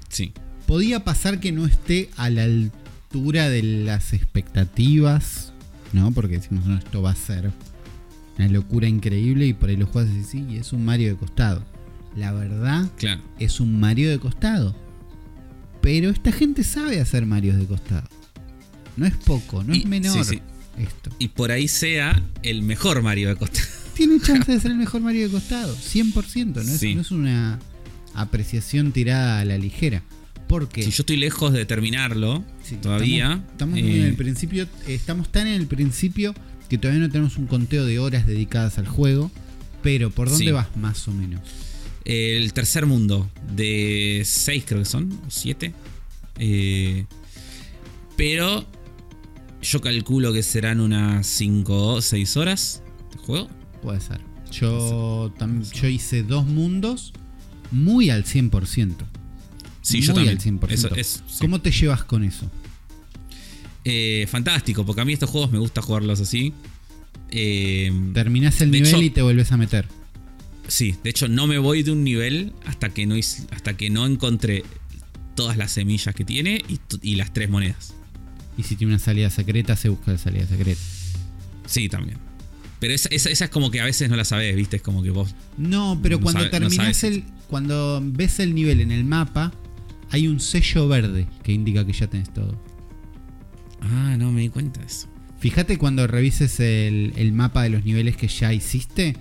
Sí. Podía pasar que no esté a la altura de las expectativas. ¿No? Porque decimos, no, esto va a ser una locura increíble. Y por ahí los juegas y sí, y es un Mario de costado. La verdad, Claro. es un Mario de costado. Pero esta gente sabe hacer Marios de costado. No es poco, no Y- es menor sí, sí. esto. Y por ahí sea el mejor Mario de Costa. Tiene chance de ser el mejor Mario de costado, 100%. No es, Sí. no es una apreciación tirada a la ligera. Porque Si yo estoy lejos de terminarlo Sí, todavía. Estamos, estamos eh, muy en el principio. Estamos tan en el principio que todavía no tenemos un conteo de horas dedicadas al juego. Pero ¿por dónde Sí. vas más o menos? el tercer mundo de 6 creo que son, o 7. pero yo calculo que serán unas 5 o 6 horas de juego. Puede ser. Yo, tam- yo hice dos mundos muy al 100%. Sí, yo muy también. al 100%. Eso es, sí. ¿Cómo te llevas con eso? Eh, fantástico, porque a mí estos juegos me gusta jugarlos así. Eh, Terminás el nivel hecho- y te vuelves a meter. sí, de hecho no me voy de un nivel hasta que no, hasta que no encontré todas las semillas que tiene y, y las tres monedas. Y si tiene una salida secreta, se busca la salida secreta. Sí, también. Pero esa, esa- esa es como que a veces no la sabes, ¿viste? Es como que vos. No, pero No cuando sabe- terminás el. Cuando ves el nivel en el mapa, hay un sello verde que indica que ya tenés todo. Ah, no me di cuenta de eso. Fíjate cuando revises el, el mapa de los niveles que ya hiciste,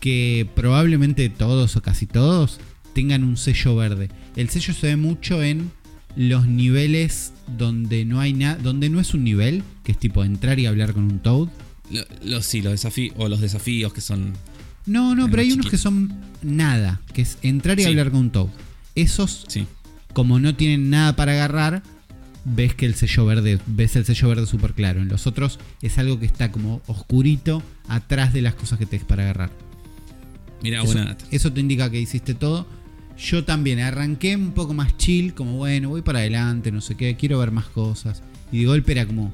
que probablemente todos o casi todos tengan un sello verde. El sello se ve mucho en los niveles donde no hay nada, donde no es un nivel, que es tipo entrar y hablar con un Toad. Lo- Los, sí, los desafíos. O los desafíos que son. No, no, pero hay unos que son nada, que es entrar y Sí. hablar con un Toad. Esos, Sí. como no tienen nada para agarrar, ves que el sello verde, ves el sello verde súper claro. En los otros es algo que está como oscurito atrás de las cosas que tenés para agarrar. Mira, eso, buena eso te indica que hiciste todo. Yo también arranqué un poco más chill, como bueno, voy para adelante, no sé qué, quiero ver más cosas. Y de golpe era como,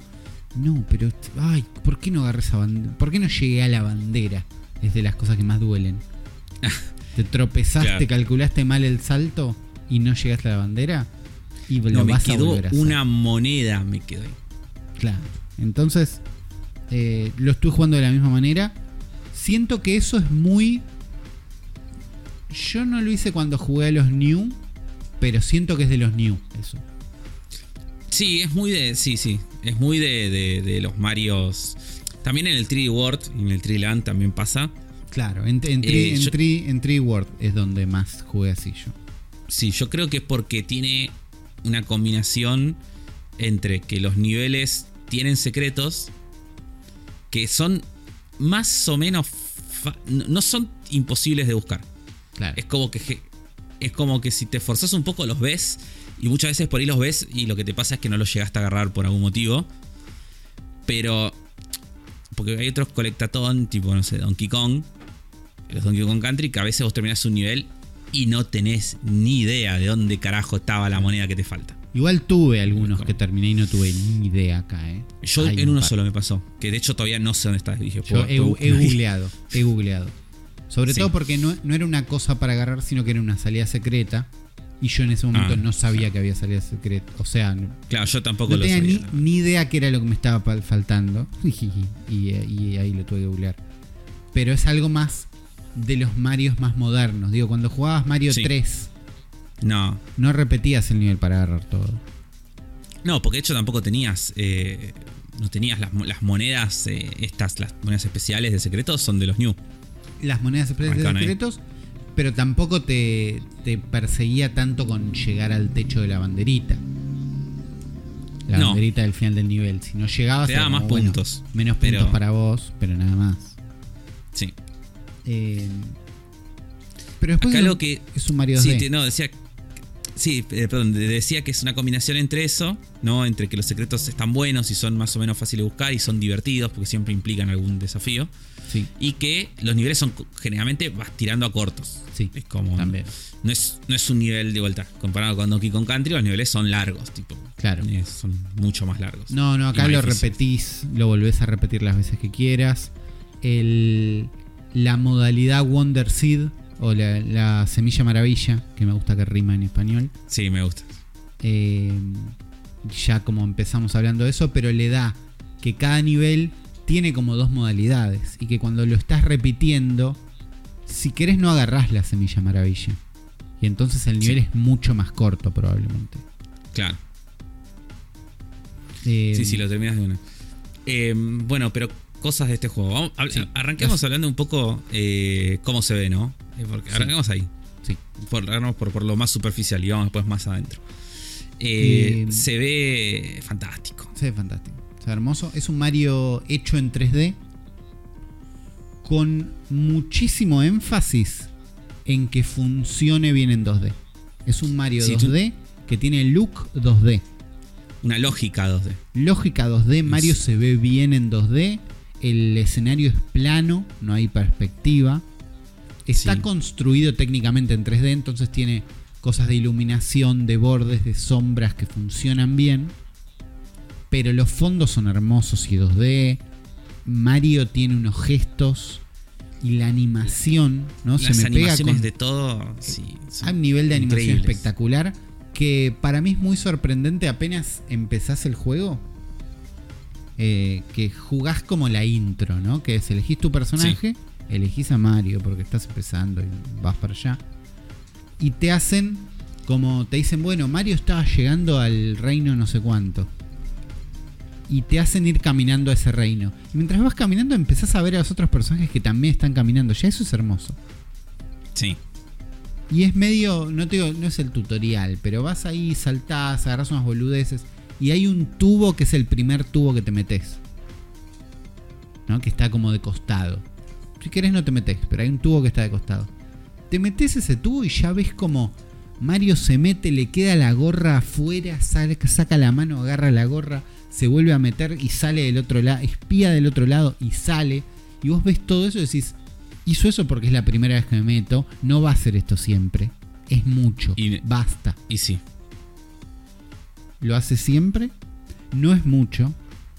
no, pero, ay, ¿por qué no agarré esa bandera? ¿Por qué no llegué a la bandera? Es de las cosas que más duelen. [LAUGHS] Te tropezaste, Claro. calculaste mal el salto y no llegaste a la bandera. Y lo No, me vas a quedó a una moneda, me quedó ahí. Claro. Entonces, eh, lo estoy jugando de la misma manera. Siento que eso es muy. Yo no lo hice cuando jugué a los New, pero siento que es de los New, eso. Sí, es muy de. Sí, sí. Es muy de, de- de los Marios. También en el 3D World y en el 3D Land también pasa. Claro, en, en, Eh, Tree- en yo- en World es donde más jugué así yo. Sí, yo creo que es porque tiene una combinación entre que los niveles tienen secretos que son más o menos. no son imposibles de buscar. Claro. Es como que es como que si te forzas un poco los ves y muchas veces por ahí los ves y lo que te pasa es que no los llegaste a agarrar por algún motivo. Pero porque hay otros colectatón, tipo no sé, Donkey Kong, los Donkey Kong Country, que a veces vos terminás un nivel y no tenés ni idea de dónde carajo estaba la moneda que te falta. Igual tuve algunos que terminé y no tuve ni idea acá, ¿eh? Yo Hay en un uno par. solo me pasó, que de hecho todavía no sé dónde está. Dije, Yo he, [LAUGHS] googleado, he googleado. Sobre Sí. todo porque no, no era una cosa para agarrar, sino que era una salida secreta. Y yo en ese momento Ah, no sabía que había salida secreta. O sea, no, Claro, yo tampoco no lo tenía sabía. ni, ni idea que era lo que me estaba faltando. [LAUGHS] y, y ahí lo tuve que googlear. Pero es algo más de los Marios más modernos. Digo, cuando jugabas Mario Sí. 3, No, no repetías el nivel para agarrar todo. No, porque de hecho tampoco tenías. eh, no tenías las, mo- las monedas, eh, estas, las monedas especiales de secretos son de los New. las monedas especiales de secretos, pero tampoco te, te perseguía tanto con llegar al techo de la banderita. La No. banderita del final del nivel. Si no llegabas, Te daba más bueno, puntos, menos pero- puntos para vos, pero nada más. Sí. Eh, pero después Acá es, lo un- que. es un Mario Sí, 2D. te- no, decía. Sí, eh, perdón, de- decía que es una combinación entre eso, ¿no? Entre que los secretos están buenos y son más o menos fáciles de buscar y son divertidos porque siempre implican algún desafío. Sí, Y que los niveles son generalmente vas tirando a cortos. sí. Es como. También. No es, no es un nivel de vuelta. Comparado con Donkey Kong Country, los niveles son largos, tipo. Claro. eh, Son mucho más largos. No, no, acá lo difíciles. repetís, lo volvés a repetir las veces que quieras. El, la modalidad Wonder Seed o la, la semilla maravilla, que me gusta que rima en español. Sí, me gusta. eh, ya como empezamos hablando de eso, pero le da que cada nivel tiene como dos modalidades y que cuando lo estás repitiendo, si querés no agarrás la semilla maravilla. Y entonces el nivel Sí. es mucho más corto probablemente. Claro. Eh, Sí, sí, lo terminas de una. Eh, bueno, pero cosas de este juego. Vamos- Sí. Arranquemos hablando un poco eh, cómo se ve, ¿no? Eh, Sí. arranquemos ahí. Sí. Por, arrancamos por, por lo más superficial y vamos después más adentro. Eh, Eh, se ve fantástico. Se ve fantástico. Se ve hermoso. Es un Mario hecho en 3D. Con muchísimo énfasis en que funcione bien en 2D. Es un Mario Sí, tú- 2D que tiene look 2D. Una lógica 2D. Lógica 2D, Mario se ve bien en 2D. El escenario es plano, no hay perspectiva. Está Sí. construido técnicamente en 3D, entonces tiene cosas de iluminación, de bordes, de sombras que funcionan bien. Pero los fondos son hermosos y 2D. Mario tiene unos gestos y la animación, ¿no? Las se me pega con de todo. Sí, son hay un nivel de animación espectacular que para mí es muy sorprendente apenas empezás el juego. Eh, que jugás como la intro, ¿no? Que es elegís tu personaje, elegís a Mario porque estás empezando y vas para allá. Y te hacen como te dicen, bueno, Mario estaba llegando al reino no sé cuánto. Y te hacen ir caminando a ese reino. Y mientras vas caminando empezás a ver a los otros personajes que también están caminando. Ya eso es hermoso. Sí. Y es medio, no te digo, no es el tutorial, pero vas ahí, saltás, agarras unas boludeces. Y hay un tubo que es el primer tubo que te metes. ¿No? Que está como de costado. Si querés no te metes, pero hay un tubo que está de costado. Te metes ese tubo y ya ves como Mario se mete, le queda la gorra afuera, sale- saca la mano, agarra la gorra, se vuelve a meter y sale del otro lado, espía del otro lado y sale. Y vos ves todo eso y decís, hizo eso porque es la primera vez que me meto, no va a hacer esto siempre. Es mucho, Y- basta. Y sí. Lo hace siempre, no es mucho,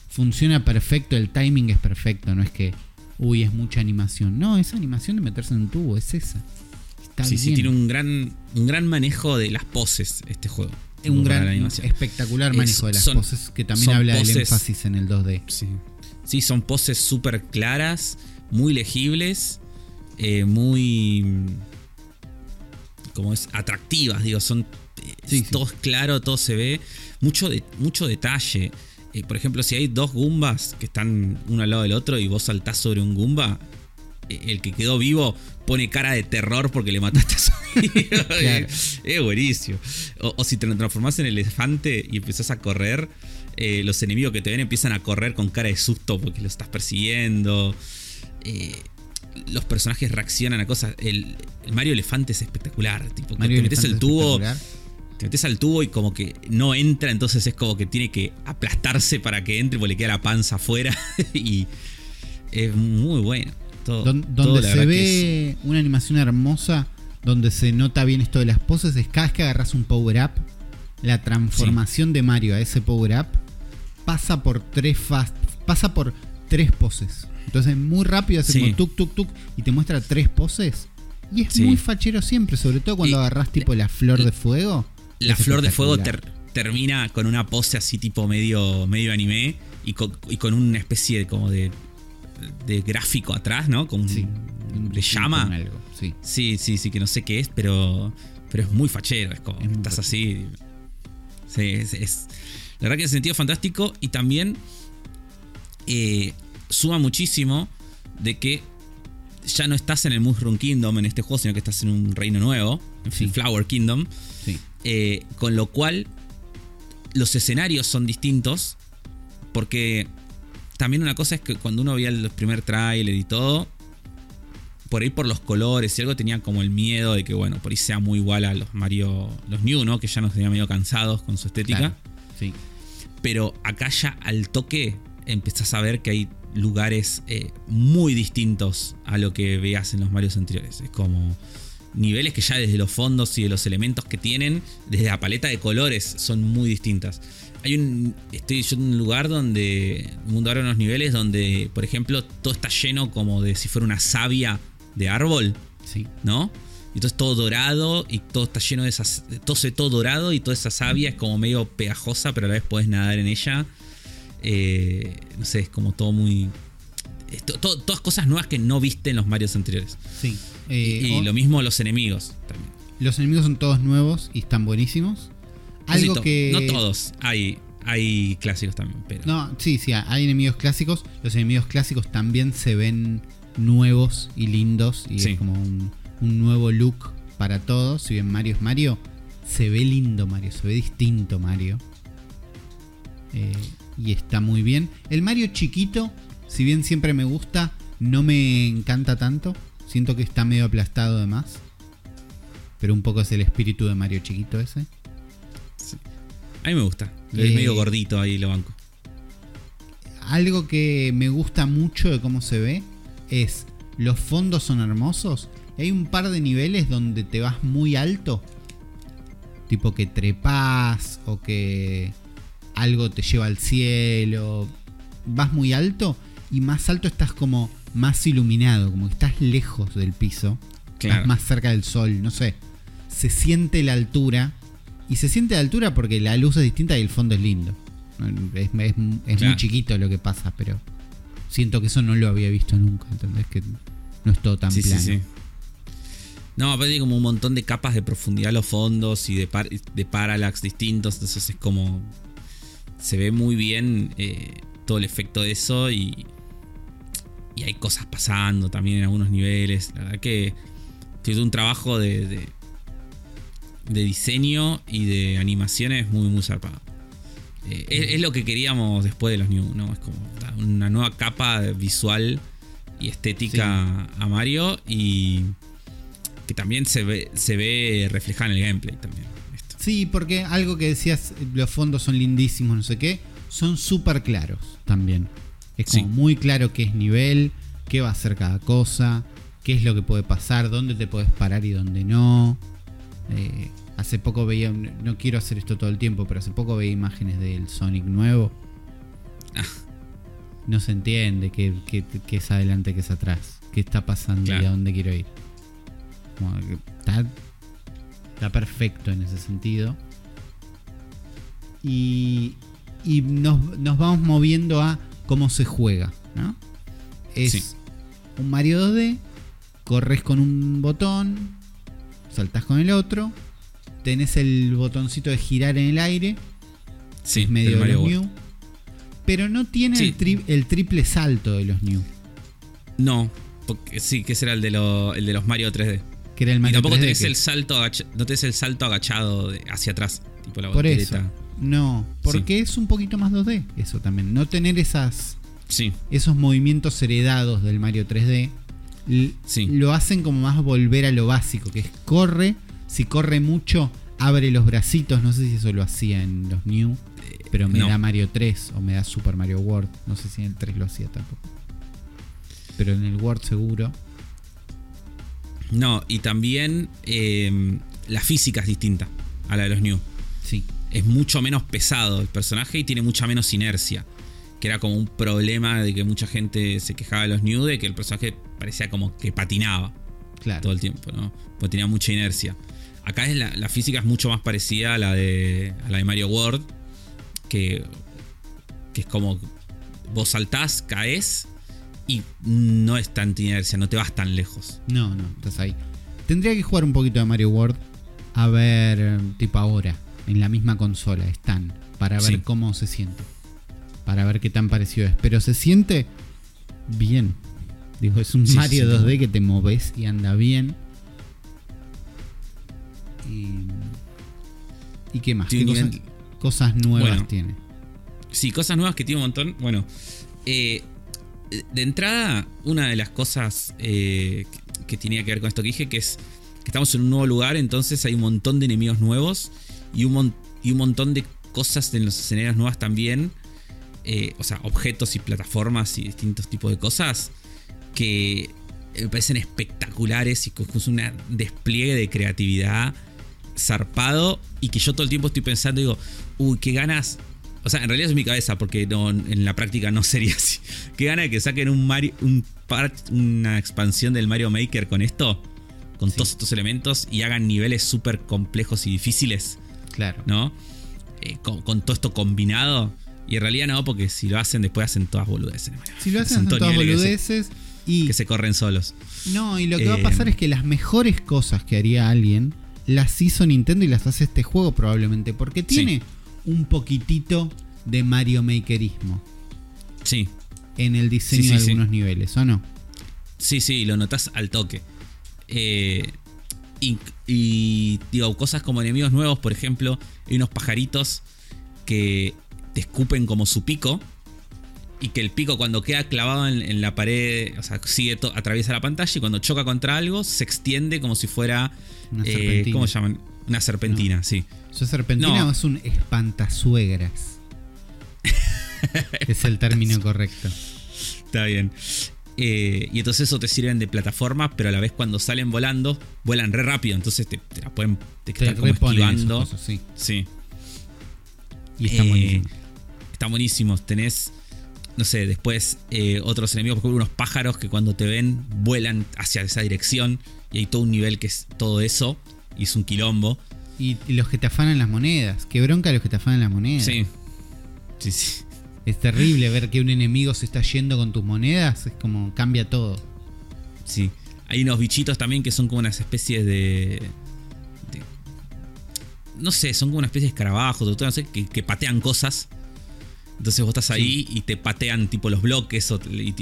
funciona perfecto, el timing es perfecto, no es que, uy, es mucha animación. No, esa animación de meterse en un tubo, es esa. Está Sí, sí, tiene un gran, un gran manejo de las poses este juego. Es un gran, espectacular Es- manejo de las son- poses, que también habla del poses- énfasis en el 2D. Sí. Sí, son poses súper claras, muy legibles, eh, muy. como es, atractivas, digo, son. Sí, todo es claro, todo se ve. Mucho, de, mucho detalle. Eh, por ejemplo, si hay dos Goombas que están uno al lado del otro y vos saltás sobre un Goomba, eh, el que quedó vivo pone cara de terror porque le mataste a su [LAUGHS] amigo. Claro. Es buenísimo. O, o si te transformás en elefante y empezás a correr, eh, los enemigos que te ven empiezan a correr con cara de susto porque los estás persiguiendo. Eh, los personajes reaccionan a cosas. El, el Mario Elefante es espectacular. Tipo, Mario te metes el tubo. Te metes al tubo y como que no entra, entonces es como que tiene que aplastarse para que entre porque le queda la panza afuera. [LAUGHS] y es muy bueno. Todo, Don- todo, donde se es- ve una animación hermosa, donde se nota bien esto de las poses, es cada vez que agarras un power up, la transformación de Mario a ese power up pasa por tres fast, pasa por tres poses. Entonces muy rápido hace Sí. como tuk tuk tuk y te muestra tres poses. Y es Sí. muy fachero siempre, sobre todo cuando Y agarras tipo la flor de fuego. La Es flor de fuego ter- termina con una pose así tipo medio, medio anime y con, y con una especie de como de, de gráfico atrás, ¿no? Como un- le llama. Con algo, sí. Sí, sí, sí, que no sé qué es, pero, pero es muy fachero. Es como, Es estás así. Sí, es, es- La verdad que en ese sentido fantástico y también eh, suma muchísimo de que ya no estás en el Mushroom Kingdom en este juego, sino que estás en un reino nuevo, en Sí. Flower Kingdom. Sí. Eh, con lo cual los escenarios son distintos porque también una cosa es que cuando uno veía el primer tráiler y todo por ahí por los colores y algo tenía como el miedo de que, bueno, por ahí sea muy igual a los Mario, los New, ¿no? Que ya nos tenía medio cansados con su estética. Claro, Sí. Pero acá ya al toque empezás a ver que hay lugares eh, muy distintos a lo que veías en los Marios anteriores. Es como niveles que ya desde los fondos y de los elementos que tienen, desde la paleta de colores, son muy distintas. Hay un. Estoy yo en un lugar donde. Un mundo ahora unos niveles donde, por ejemplo, todo está lleno como de si fuera una savia de árbol, Sí. ¿no? Y todo es todo dorado y todo está lleno de esas. Todo se todo dorado y toda esa savia es como medio pegajosa, pero a la vez puedes nadar en ella. Eh, no sé, es como todo muy. Esto- to- todas cosas nuevas que no viste en los Marios anteriores. Sí. Y, Eh, y o- lo mismo los enemigos también. Los enemigos son todos nuevos y están buenísimos. Algo que. No todos, hay, hay clásicos también, pero. No, sí, sí, hay enemigos clásicos. Los enemigos clásicos también se ven nuevos y lindos. Y Sí. es como un, un nuevo look para todos. Si bien Mario es Mario, se ve lindo Mario, se ve distinto Mario. Eh, y está muy bien. El Mario chiquito, si bien siempre me gusta, no me encanta tanto. Siento que está medio aplastado de más. Pero un poco es el espíritu de Mario chiquito ese. A mí me gusta. Eh, Es medio gordito ahí lo banco. algo que me gusta mucho de cómo se ve es los fondos son hermosos. Hay un par de niveles donde te vas muy alto. Tipo que trepas o que algo te lleva al cielo. Vas muy alto y más alto estás como más iluminado, como que estás lejos del piso. Claro. Estás más cerca del sol, no sé. Se siente la altura. Y se siente la altura porque la luz es distinta y el fondo es lindo. Es, es- es muy chiquito lo que pasa, pero siento que eso no lo había visto nunca. ¿Entendés? Que no es todo tan Sí, sí, plano. sí. No, aparte hay como un montón de capas de profundidad a los fondos y de, par- de parallax distintos. Entonces es como. Se ve muy bien eh, todo el efecto de eso y. Y hay cosas pasando también en algunos niveles. La verdad que. Es un trabajo de, de. de diseño y de animaciones muy, muy zarpado. Eh, es, es lo que queríamos después de los New, ¿no? Es como una nueva capa visual y estética a Mario y que también se ve, se ve reflejada en el gameplay también. Esto. Sí, porque algo que decías, los fondos son lindísimos, no sé qué, son súper claros también. Es como Sí. muy claro qué es nivel, qué va a hacer cada cosa, qué es lo que puede pasar, dónde te puedes parar y dónde no. Eh, hace poco veía, no quiero hacer esto todo el tiempo, pero hace poco veía imágenes del Sonic nuevo. Ah. No se entiende qué, qué- qué es adelante, qué es atrás, qué está pasando y a dónde quiero ir. Como está, está perfecto en ese sentido. Y, y nos, nos vamos moviendo a cómo se juega, ¿no? Es Sí. un Mario 2D, corres con un botón, saltas con el otro, tenés el botoncito de girar en el aire, Sí, es medio de Mario los. New, pero no tiene Sí. el, tri- el triple salto de los New, No, porque sí, que ese era el de, lo- el de los Mario 3D. que era el Y Mario tampoco 3D tenés que- el salto no tenés el salto agachado de- hacia atrás, tipo la Por eso. No, porque es un poquito más 2D, eso también. No tener esas Sí, esos movimientos heredados del Mario 3D l- Sí. lo hacen como más volver a lo básico, que es corre, si corre mucho, abre los bracitos, no sé si eso lo hacía en los New, pero me no. da Mario 3 o me da Super Mario World, no sé si en el 3 lo hacía tampoco. Pero en el World seguro. No, y también eh, la física es distinta a la de los New. Sí, Es mucho menos pesado el personaje y tiene mucha menos inercia. Que era como un problema de que mucha gente se quejaba de los New, de que el personaje parecía como que patinaba claro. todo el tiempo, ¿no? Porque tenía mucha inercia. Acá es la, la física es mucho más parecida a la de, a la de Mario World, que, que es como vos saltás, caes y no es tanta inercia, no te vas tan lejos. No, no, estás ahí. Tendría que jugar un poquito de Mario World a ver, tipo ahora, en la misma consola están, para ver Sí. cómo se siente. Para ver qué tan parecido es. Pero se siente bien. Digo, es un Sí, Mario siente 2D que te moves y anda bien. Y, ¿y qué más? Tiene ¿Qué cosas, nuevas Bueno. tiene? Sí, cosas nuevas que tiene un montón. Bueno, eh, de entrada, una de las cosas eh, que que tenía que ver con esto que dije, que es que estamos en un nuevo lugar, entonces hay un montón de enemigos nuevos y un, y un montón de cosas en los escenarios nuevas también. Eh, o sea, objetos y plataformas y distintos tipos de cosas que me parecen espectaculares y con un despliegue de creatividad zarpado y que yo todo el tiempo estoy pensando, digo, uy, qué ganas. O sea, en realidad es mi cabeza, porque no, en la práctica no [LAUGHS] sería así. Qué ganas de que saquen un Mario, un una expansión del Mario Maker con esto, con todos estos elementos y hagan niveles súper complejos y difíciles. Claro. ¿No? Eh, con, todo esto combinado. Y en realidad no, porque si lo hacen, después hacen todas boludeces. Si lo hacen, hacen todas boludeces. y que se corren solos. No, y lo que va a pasar eh, es que las mejores cosas que haría alguien las hizo Nintendo y las hace este juego probablemente, porque tiene un poquitito de Mario Makerismo. Sí. En el diseño de algunos niveles, ¿o no? Sí, sí, lo notas al toque. Eh, y, digo, cosas como enemigos nuevos, por ejemplo, hay unos pajaritos que te escupen como su pico. Y que el pico cuando queda clavado en, la pared, o sea, sigue atraviesa la pantalla y cuando choca contra algo se extiende como si fuera una eh, serpentina. ¿Cómo llaman? Una serpentina, sí. ¿Eso es serpentina o es un espantasuegras? [LAUGHS] es el término correcto. Está bien. Eh, y entonces eso te sirven de plataforma, pero a la vez cuando salen volando, vuelan re rápido. Entonces te, te la pueden te, te como esquivando. sí. sí. Y están eh, buenísimos. Están buenísimos. Tenés, no sé, después otros enemigos, por ejemplo, unos pájaros que cuando te ven vuelan hacia esa dirección y hay todo un nivel que es todo eso. Y es un quilombo. Y, los que te afanan las monedas. Qué bronca los que te afanan las monedas. Sí. Sí, sí. Es terrible ver que un enemigo se está yendo con tus monedas. Es como cambia todo. Sí. Hay unos bichitos también que son como unas especies de. no sé, son como una especie de escarabajos, no sé, que, patean cosas. Entonces vos estás ahí y te patean tipo los bloques y,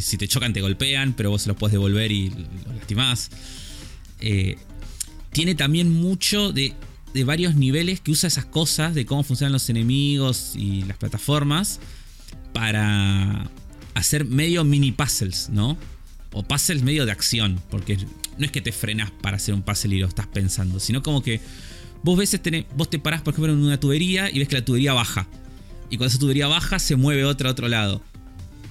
si te chocan te golpean, pero vos se los puedes devolver y los lastimás. Eh, tiene también mucho de, varios niveles que usa esas cosas, de cómo funcionan los enemigos y las plataformas, para hacer medio mini puzzles, ¿no? O puzzles medio de acción, porque no es que te frenas para hacer un puzzle y lo estás pensando, sino como que vos veces tenés, vos te parás, por ejemplo, en una tubería y ves que la tubería baja. Y cuando esa tubería baja, se mueve otra a otro lado.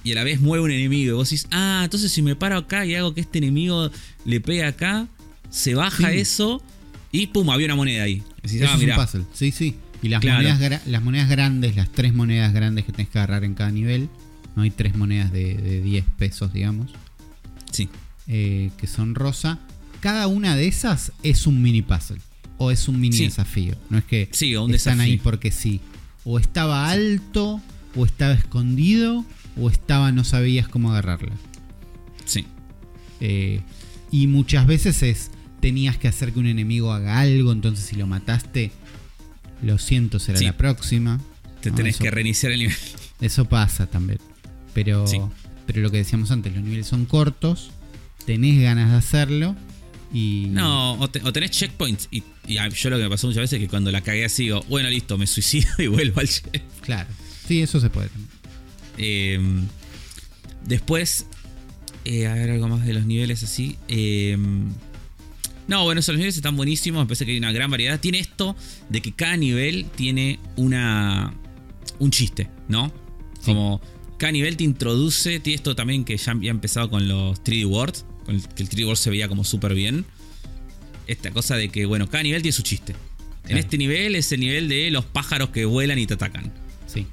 Y a la vez mueve un enemigo. Y vos decís, ah, entonces si me paro acá y hago que este enemigo le pegue acá, se baja eso y pum, había una moneda ahí. Decís, ah, es un puzzle. Sí, sí. Y las, monedas, las monedas grandes, las tres monedas grandes que tenés que agarrar en cada nivel, no hay tres monedas de, 10 pesos, digamos. Sí. Eh, que son rosa. Cada una de esas es un mini puzzle. O es un mini desafío. No es que están ahí porque sí. O estaba alto, o estaba escondido, o estaba no sabías cómo agarrarla. Sí. Eh, y muchas veces es tenías que hacer que un enemigo haga algo, entonces si lo mataste, lo siento, será la próxima. Te tenés que reiniciar el nivel. [LAUGHS] Eso pasa también. Pero, pero lo que decíamos antes, los niveles son cortos, tenés ganas de hacerlo y... No, o, tenés checkpoints. Y, yo lo que me pasó muchas veces es que cuando la cagué así digo, bueno, listo, me suicido [LAUGHS] y vuelvo al checkpoint. Claro, sí, eso se puede. Em, después, eh, a ver algo más de los niveles así. Em, no, bueno, esos niveles están buenísimos. Me parece que hay una gran variedad. Tiene esto de que cada nivel tiene una. un chiste, ¿no? Como cada nivel te introduce. Tiene esto también que ya había empezado con los 3D Words. Con el, que el 3D World se veía como súper bien. Esta cosa de que, bueno, cada nivel tiene su chiste. En este nivel es el nivel de los pájaros que vuelan y te atacan. Sí.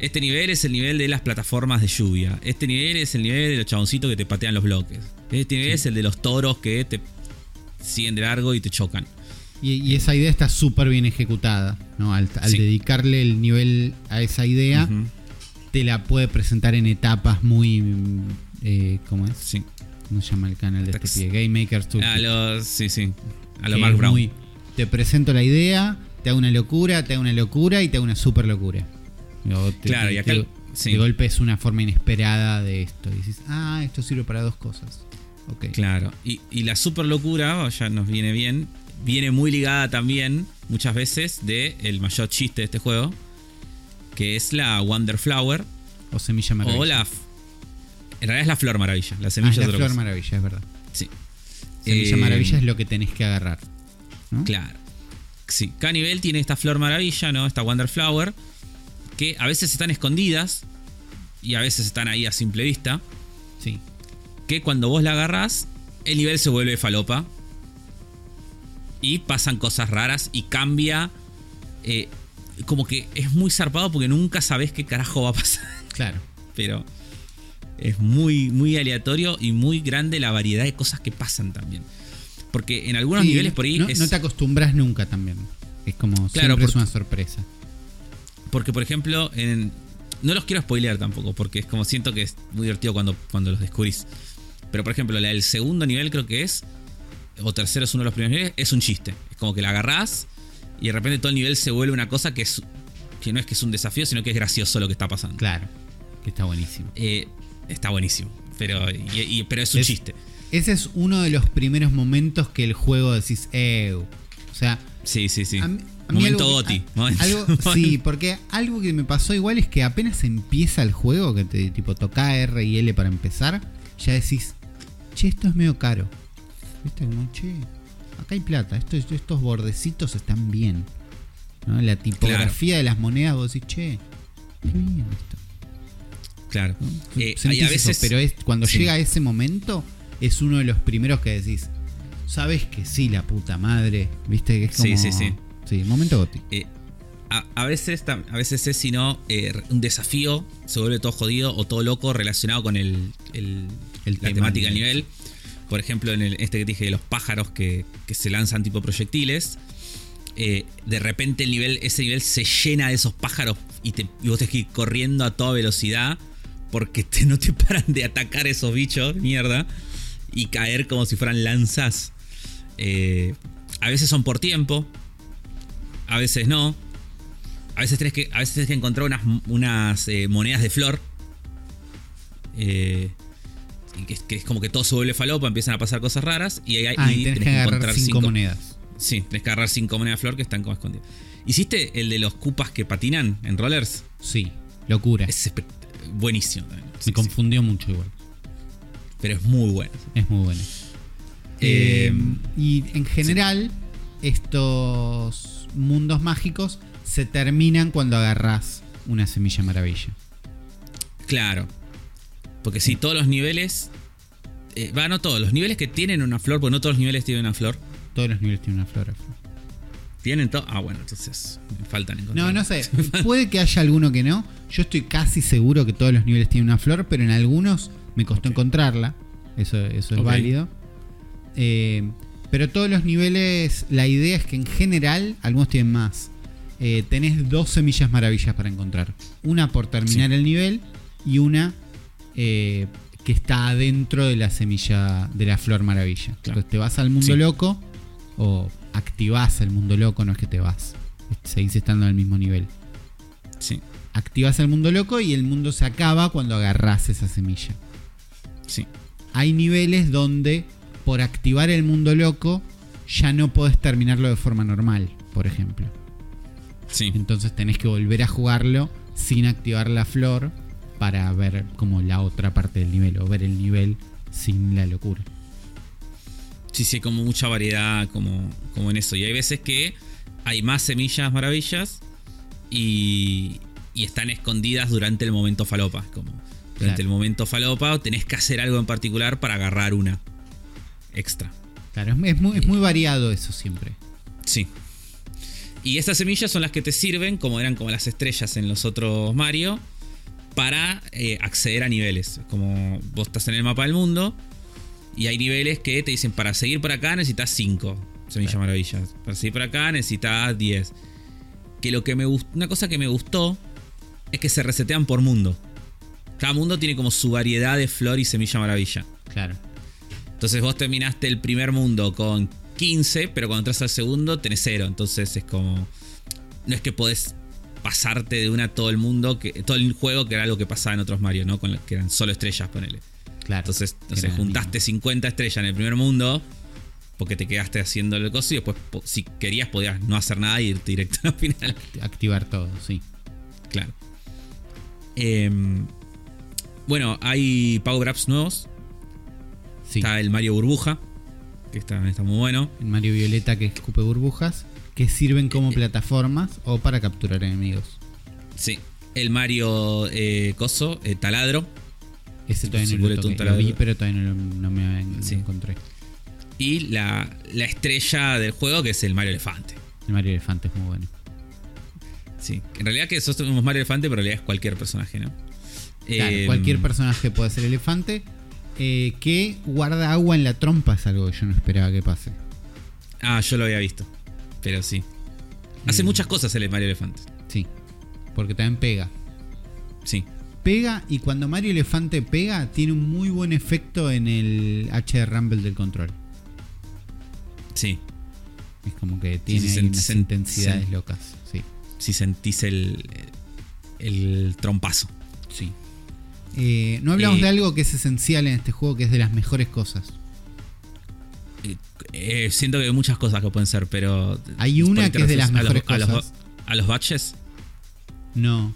Este nivel es el nivel de las plataformas de lluvia. Este nivel es el nivel de los chaboncitos que te patean los bloques. Este nivel es el de los toros que te siguen de largo y te chocan. Y, esa idea está súper bien ejecutada, ¿no? Al, dedicarle el nivel a esa idea, te la puede presentar en etapas muy... Eh, ¿Cómo es? Sí. ¿Cómo se llama el canal de este pie? Game Makers A los... Sí, sí. A lo Mark Brown. te presento la idea, te hago una locura, te hago una locura y te hago una super locura. claro, y acá... De golpe es una forma inesperada de esto. Y dices, ah, esto sirve para dos cosas. Claro. Y, la super locura, ya nos viene bien, viene muy ligada también, muchas veces, de el mayor chiste de este juego, que es la Wonder Flower. O semilla maravilla. O la. En realidad es la flor maravilla. La semilla ah, es la flor maravilla, es verdad. Sí. Semilla Eh, maravilla es lo que tenés que agarrar. ¿no? Claro. Sí, cada nivel tiene esta flor maravilla, ¿no? Esta Wonder Flower. Que a veces están escondidas. Y a veces están ahí a simple vista. Sí. Que cuando vos la agarrás, el nivel se vuelve falopa. Y pasan cosas raras y cambia. eh, como que es muy zarpado porque nunca sabés qué carajo va a pasar. Claro. [LAUGHS] Pero es muy, muy aleatorio y muy grande la variedad de cosas que pasan también. Porque en algunos Sí, niveles por ahí no, es- no te acostumbras nunca también. Es como Claro, siempre es porque- una sorpresa. Porque, por ejemplo, en- no los quiero spoilear tampoco, porque es como siento que es muy divertido cuando, cuando los descubrís. Pero, por ejemplo, la del segundo nivel creo que es, o tercero es uno de los primeros niveles, es un chiste. Es como que la agarrás y de repente todo el nivel se vuelve una cosa que, es, que no es que es un desafío, sino que es gracioso lo que está pasando. Claro. Que está buenísimo. Eh, está buenísimo, pero, y- y- pero es un Es- chiste. Ese es uno de los primeros momentos que el juego decís, eh. O sea, Sí, sí, sí. algo Goti. a- [LAUGHS] Momento- algo- sí, porque algo que me pasó igual es que apenas empieza el juego, que te tipo toca R y L para empezar, ya decís, che, esto es medio caro. ¿Viste? Como, che, acá hay plata, estos, estos bordecitos están bien. ¿no? La tipografía de las monedas, vos decís, che, qué bien esto. Claro. ¿no? Eh, hay a eso, veces, pero es, cuando sí. llega ese momento, es uno de los primeros que decís, sabes que sí, la puta madre, viste que es como... Sí, sí, sí. Sí, momento goti. Eh, a, a veces, a veces es, si no, eh, un desafío, se vuelve todo jodido o todo loco relacionado con el, el- El la tema temática del nivel. Por ejemplo, en el, este que te dije de los pájaros que, que se lanzan tipo proyectiles. eh, de repente el nivel, ese nivel se llena de esos pájaros y, te, y vos tenés que ir corriendo a toda velocidad porque te- no te paran de atacar esos bichos, mierda, y caer como si fueran lanzas. Eh, a veces son por tiempo, a veces no. A veces tenés que, a veces tenés que encontrar unas, unas eh, monedas de flor. Eh, que, es- que es como que todo se vuelve falopa, empiezan a pasar cosas raras. Y, ahí Ah, y y tenés que agarrar cinco, monedas. Sí, tenés que agarrar cinco monedas flor que están como escondidas. ¿Hiciste el de los cupas que patinan en rollers? Sí, locura. Es buenísimo también. Sí, Me sí. confundió mucho igual. Pero es muy bueno. Es muy bueno. Eh, Eh, y en general, estos mundos mágicos se terminan cuando agarrás una semilla maravilla. Claro. Porque si todos los niveles. Eh, va, no todos. Los niveles que tienen una flor, porque no todos los niveles tienen una flor. Todos los niveles tienen una flor. Tienen todo. Ah, bueno, entonces me faltan encontrar. No, no sé. [LAUGHS] Puede que haya alguno que no. Yo estoy casi seguro que todos los niveles tienen una flor, pero en algunos me costó encontrarla. Eso, eso es válido. Eh, pero todos los niveles, la idea es que en general, algunos tienen más. Eh, tenés dos semillas maravillas para encontrar. Una por terminar Sí. el nivel y una eh, que está adentro de la semilla de la flor maravilla. Claro. Entonces te vas al mundo Sí. loco o activás el mundo loco, no es que te vas. Seguís estando el mismo nivel. Sí, Activas el mundo loco y el mundo se acaba cuando agarrás esa semilla. sí. Hay niveles donde por activar el mundo loco ya no podés terminarlo de forma normal, por ejemplo. Sí. Entonces tenés que volver a jugarlo sin activar la flor para ver como la otra parte del nivel o ver el nivel sin la locura. Sí, sí, como mucha variedad como, como en eso. Y hay veces que hay más semillas maravillas y, y están escondidas durante el momento falopa. Como durante Claro. el momento falopa tenés que hacer algo en particular para agarrar una extra. Claro, es, es muy, es muy variado eso siempre. Sí. Y estas semillas son las que te sirven, como eran como las estrellas en los otros Mario, para eh, acceder a niveles. Como vos estás en el mapa del mundo y hay niveles que te dicen para seguir por acá necesitas 5 semillas Claro. maravillas. Para seguir por acá necesitas 10. Que lo que me gustó, una cosa que me gustó es que se resetean por mundo. Cada mundo tiene como su variedad de flor y semilla maravilla. Claro. Entonces vos terminaste el primer mundo con 15, pero cuando entras al segundo tenés 0. Entonces es como. No es que podés pasarte de una a todo el mundo, que, todo el juego, que era algo que pasaba en otros Mario, ¿no? Con los que eran solo estrellas, ponele. Claro. Entonces, entonces juntaste 50 estrellas en el primer mundo, porque te quedaste haciendo el coso y después, si querías, podías no hacer nada e irte directo al final. Activar todo, sí. Claro. Em, bueno, hay Power Ups nuevos. Sí. Está el Mario Burbuja. que está, está muy bueno. El Mario Violeta que escupe burbujas, que sirven como plataformas o para capturar enemigos. Sí. El Mario eh, Coso, eh, Taladro. Ese todavía no lo, toqué. vi, pero todavía no, me no Sí. lo encontré. Y la, la estrella del juego, que es el Mario Elefante. El Mario Elefante es muy bueno. Sí. En realidad que sos un Mario Elefante, pero en realidad es cualquier personaje, ¿no? Claro, Eh, cualquier personaje puede ser elefante. eh, que guarda agua en la trompa es algo que yo no esperaba que pase. Ah, yo lo había visto. Pero sí. Hace Mm. muchas cosas el Mario Elefante. Sí. Porque también pega. Sí. Pega y cuando Mario Elefante pega, tiene un muy buen efecto en el H de Rumble del control. Sí. Es como que tiene sí, ahí unas intensidades locas. Sí. Si sentís el, el trompazo. Sí. Eh, no hablamos Eh, de algo que es esencial en este juego, que es de las mejores cosas. Eh, siento que hay muchas cosas que pueden ser, pero. Hay una ¿por qué te que es de las ¿A los- mejores a los, cosas. a los baches? No.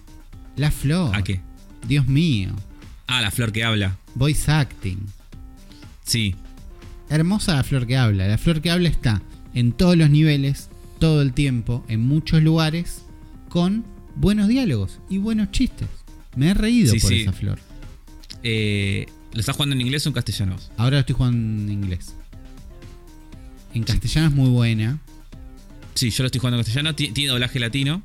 La flor. ¿A qué? Dios mío. Ah, la flor que habla. Voice acting. Sí. Hermosa la flor que habla. La flor que habla está en todos los niveles, todo el tiempo, en muchos lugares, con buenos diálogos y buenos chistes. Me he reído Sí, por sí. esa flor. Eh, ¿Lo estás jugando en inglés o en castellano? Ahora lo estoy jugando en inglés. En castellano es muy buena. Sí, yo lo estoy jugando en castellano. Ti- Tiene doblaje latino.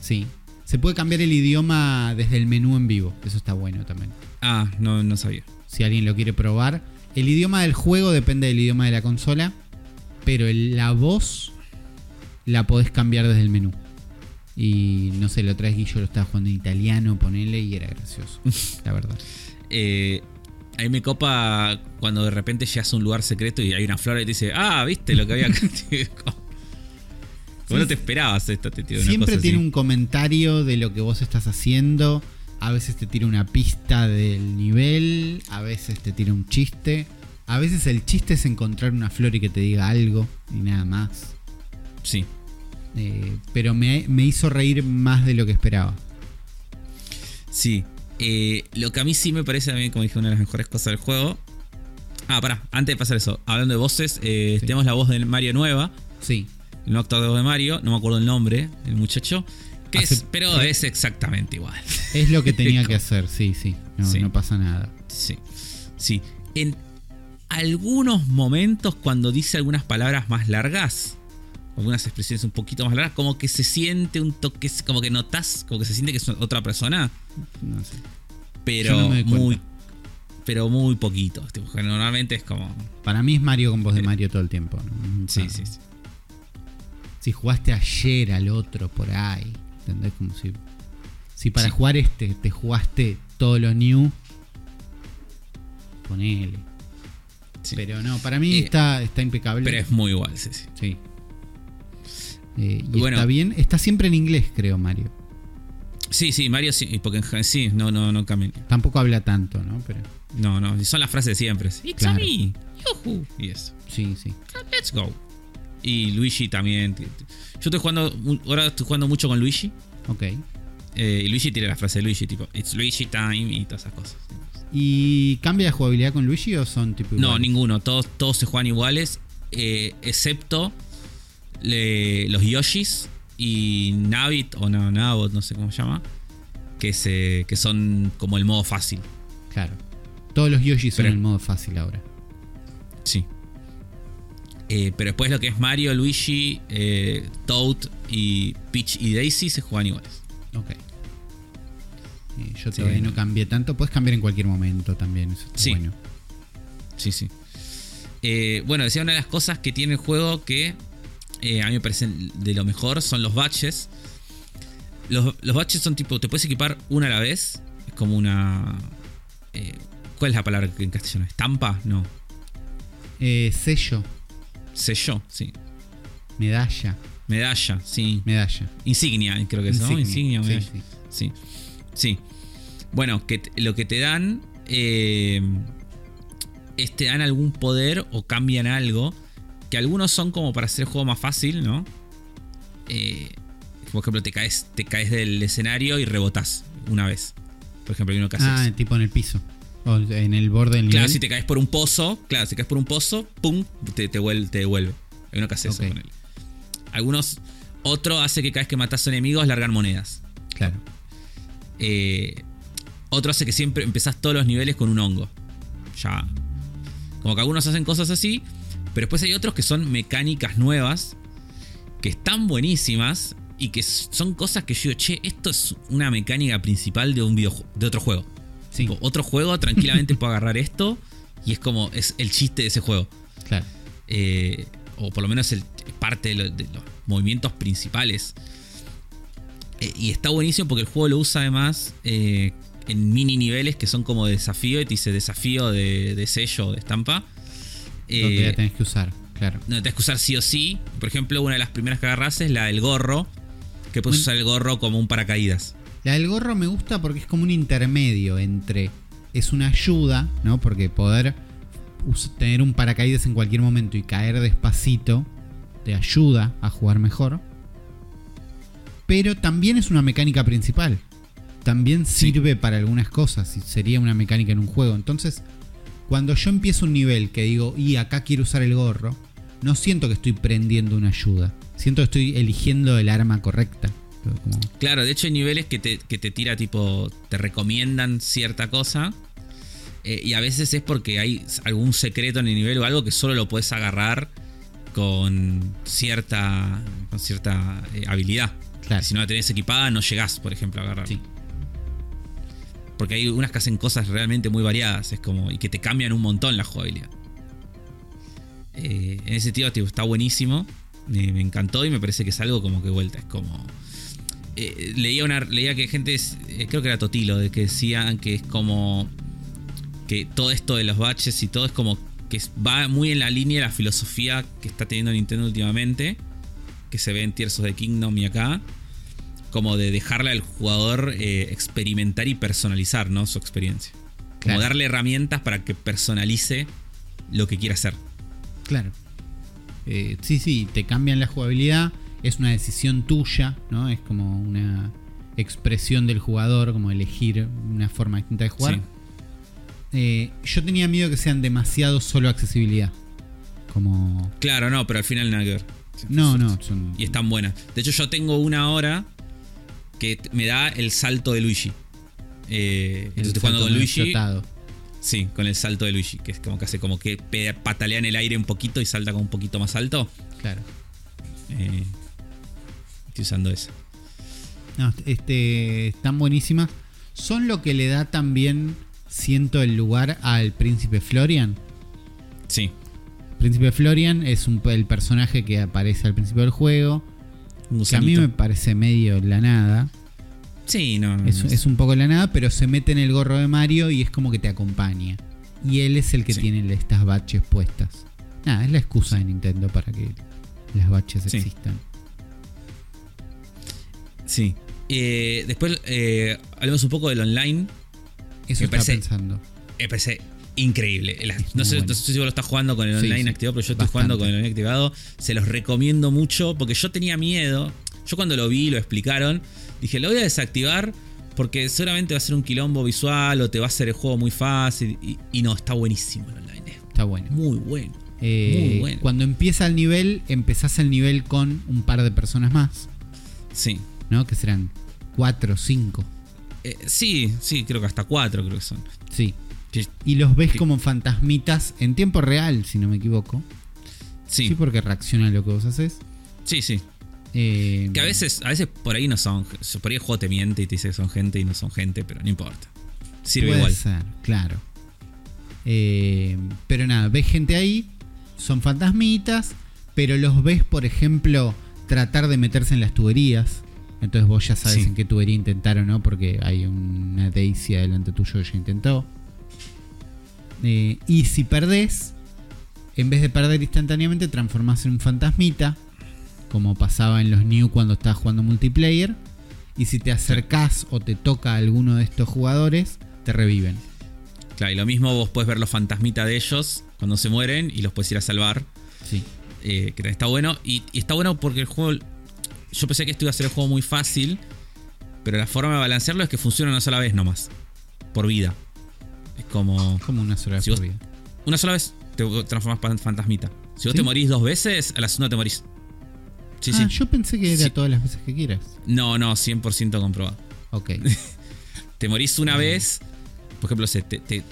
Sí. Se puede cambiar el idioma desde el menú en vivo. Eso está bueno también. Ah, no, no sabía. Si alguien lo quiere probar. El idioma del juego depende del idioma de la consola. Pero el- la voz la podés cambiar desde el menú. Y no sé, lo traes Guillo lo estaba jugando en italiano, ponele, y era gracioso. [LAUGHS] la verdad. Eh, ahí me copa cuando de repente llegas a un lugar secreto y hay una flor y te dice, ah, viste lo que había acá. [LAUGHS] Como no te esperabas esto, te una Siempre cosa tiene así. un comentario de lo que vos estás haciendo. A veces te tira una pista del nivel. A veces te tira un chiste. A veces el chiste es encontrar una flor y que te diga algo y nada más. Sí. Eh, pero me, me hizo reír más de lo que esperaba. Sí. Eh, lo que a mí sí me parece también, como dije, una de las mejores cosas del juego. Ah, pará, antes de pasar eso, hablando de voces, eh, Sí. tenemos la voz de Mario nueva, Sí, el nuevo actor de voz de Mario, no me acuerdo el nombre, el muchacho, que Hace- es, pero es exactamente igual. [LAUGHS] es lo que tenía que [LAUGHS] hacer, sí, sí. No, Sí. no pasa nada. Sí, sí. En algunos momentos, cuando dice algunas palabras más largas, algunas expresiones un poquito más largas, como que se siente un toque, como que notas, como que se siente que es otra persona, No sé. pero no muy, pero muy poquito. tipo, que Normalmente es como, Para mí es Mario con voz de Mario todo el tiempo. sí, sí, sí. Si jugaste ayer al otro por ahí, ¿entendés? Como si. Si para Sí. jugar este te jugaste todo lo new, ponele. sí. Pero no, para mí Eh, está, está impecable. Pero es muy igual, sí, sí. Sí. Eh, y Bueno. está bien. Está siempre en inglés, creo, Mario. Sí, sí, Mario sí, porque sí, no, no, no cambia. Tampoco habla tanto, ¿no? Pero No, no, son las frases de siempre. It's Claro. a me, yuhu, y eso. sí, sí. Let's go. Y Luigi también. Yo estoy jugando, ahora estoy jugando mucho con Luigi. Ok. Eh, y Luigi tiene la frase de Luigi, tipo, It's Luigi time y todas esas cosas. ¿Y cambia la jugabilidad con Luigi o son tipo No, iguales? ninguno. Todos, todos se juegan iguales. eh, excepto le- los Yoshis y Navit, o no, Nabot, no sé cómo se llama. Que, se, que son como el modo fácil. Claro. Todos los Yoshi son Pero- en modo fácil ahora. Sí. Eh, pero después lo que es Mario, Luigi, eh, Toad y Peach y Daisy se juegan iguales. Ok. Eh, yo Sí. todavía no cambié tanto. Puedes cambiar en cualquier momento también. Eso está Sí. bueno. Sí, sí. Bueno, decía una de las cosas que tiene el juego que eh, a mí me parecen de lo mejor son los baches. Los, los baches son tipo, te puedes equipar una a la vez. Es como una... eh, ¿Cuál es la palabra en castellano? ¿Estampa? No. Eh, sello, Sello, sí. medalla, Medalla, sí. medalla. Insignia, creo que es, ¿no? Insignia, Sí, medalla. sí. Sí, sí. Bueno, que lo que te dan eh, es te dan algún poder o cambian algo. Que algunos son como para hacer el juego más fácil, ¿no? Eh, por ejemplo, te caes, te caes del escenario y rebotás una vez. Por ejemplo, hay uno que hace Ah, tipo en el piso. O en el borde del nivel. Claro, si te caes por un pozo, claro, si caes por un pozo, pum, te, te, vuelve, te devuelve. Hay uno que hace eso con él. Algunos, otro hace que cada vez que matas enemigos largan monedas. Claro. Eh, otro hace que siempre empezás todos los niveles con un hongo. Ya. Como que algunos hacen cosas así, pero después hay otros que son mecánicas nuevas, que están buenísimas y que son cosas que yo digo, che, esto es una mecánica principal de un videojuego, de otro juego. Sí, Tipo, otro juego tranquilamente [LAUGHS] puede agarrar esto y es como, es el chiste de ese juego. claro. Eh, o por lo menos el, parte de, lo- de los movimientos principales. Eh, y está buenísimo porque el juego lo usa además eh, en mini niveles que son como de desafío, y te dice desafío de, de sello, de estampa. Donde Eh, la tenés que usar, claro. no, tenés que usar sí o sí. Por ejemplo, una de las primeras que agarras es la del gorro, que puedes Bueno. usar el gorro como un paracaídas. La del gorro me gusta porque es como un intermedio entre. Es una ayuda, ¿no? Porque poder tener un paracaídas en cualquier momento y caer despacito te ayuda a jugar mejor. Pero también es una mecánica principal. También Sí. sirve para algunas cosas y sería una mecánica en un juego. Entonces, cuando yo empiezo un nivel que digo, y acá quiero usar el gorro, no siento que estoy prendiendo una ayuda. Siento que estoy eligiendo el arma correcta. Como- Claro, de hecho hay niveles que te, que te tira tipo, te recomiendan cierta cosa. eh, y a veces es porque hay algún secreto en el nivel o algo que solo lo puedes agarrar con cierta, con cierta eh, habilidad. Claro. Si no la tenés equipada, no llegás, por ejemplo, a agarrar. Sí. Porque hay unas que hacen cosas realmente muy variadas. Es como. Y que te cambian un montón la jugabilidad. Eh, en ese sentido, está buenísimo. Me, encantó y me parece que es algo como que vuelta. Es como. eh, leía una. Leía que gente. eh, creo que era Totilo. De que decían que es como. Que todo esto de los baches y todo es como. Que va muy en la línea de la filosofía que está teniendo Nintendo últimamente. Que se ve en Tears of the Kingdom y acá como de dejarle al jugador eh, experimentar y personalizar ¿no? su experiencia. Como Claro. darle herramientas para que personalice lo que quiera hacer. Claro. Eh, sí, sí, te cambian la jugabilidad. Es una decisión tuya, ¿no? Es como una expresión del jugador, como elegir una forma distinta de jugar. Sí. Eh, yo tenía miedo que sean demasiado solo accesibilidad. Como. Claro, no, pero al final nada que ver. No, no, son. Y están buenas. De hecho, yo tengo una hora que me da el salto de Luigi. Eh, jugando salto con Luigi. explotado. Sí, con el salto de Luigi, que es como que hace como que patalea en el aire un poquito y salta como un poquito más alto. Claro. Eh, estoy usando eso. No, este, están buenísimas. Son lo que le da también, siento, el lugar al príncipe Florian. Sí, Príncipe Florian es un, el personaje que aparece al principio del juego. Que a mí me parece medio la nada. Sí, no. no, Es, no es un poco la nada, pero se mete en el gorro de Mario y es como que te acompaña. Y él es el que Sí. tiene estas baches puestas. Nada, es la excusa de Nintendo para que las baches Sí. existan. Sí. Eh, después eh, hablemos un poco del online. Eso Me está parece- pensando. Me parece increíble. No, sé, bueno. no sé si vos lo estás jugando con el online sí, activado, pero yo estoy bastante. jugando con el online activado. Se los recomiendo mucho porque yo tenía miedo. Yo cuando lo vi, lo explicaron, dije, lo voy a desactivar porque seguramente va a ser un quilombo visual o te va a hacer el juego muy fácil. Y, y no, está buenísimo el online. Está bueno. Muy bueno. Eh, muy bueno. Cuando empieza el nivel, empezás el nivel con un par de personas más, Sí. ¿no? Que serán cuatro cinco. Eh, sí, sí, creo que hasta cuatro creo que son. Sí. Sí, Y los ves Sí. como fantasmitas en tiempo real, si no me equivoco. Sí, sí, porque reacciona a lo que vos haces. sí. sí. Eh, Que a veces, a veces por ahí no son. Por ahí el juego te miente y te dice que son gente y no son gente, pero no importa. Sirve puede igual. ser, claro. Eh, pero nada, ves gente ahí, son fantasmitas, pero los ves, por ejemplo, tratar de meterse en las tuberías. Entonces vos ya sabes Sí. en qué tubería intentaron, ¿no? Porque hay una Daisy delante tuyo que ya intentó. Eh, y si perdés, en vez de perder instantáneamente, transformás en un fantasmita, como pasaba en los New cuando estabas jugando multiplayer. Y si te acercás o te toca a alguno de estos jugadores, te reviven. Claro, y lo mismo vos puedes ver los fantasmitas de ellos cuando se mueren y los puedes ir a salvar. Sí. eh, que está bueno. Y, y está bueno porque el juego. Yo pensé que esto iba a ser el juego muy fácil. Pero la forma de balancearlo es que funciona una sola vez nomás. Por vida. Es como. Como una sola vez Si vos-. Una sola vez te transformas en fantasmita. Si vos ¿Sí? te morís dos veces, a la segunda te morís. Sí, ah, sí. yo pensé que era Sí. todas las veces que quieras. No, no, 100% comprobado. Ok. [LAUGHS] Te morís una vez, por ejemplo, se te, te,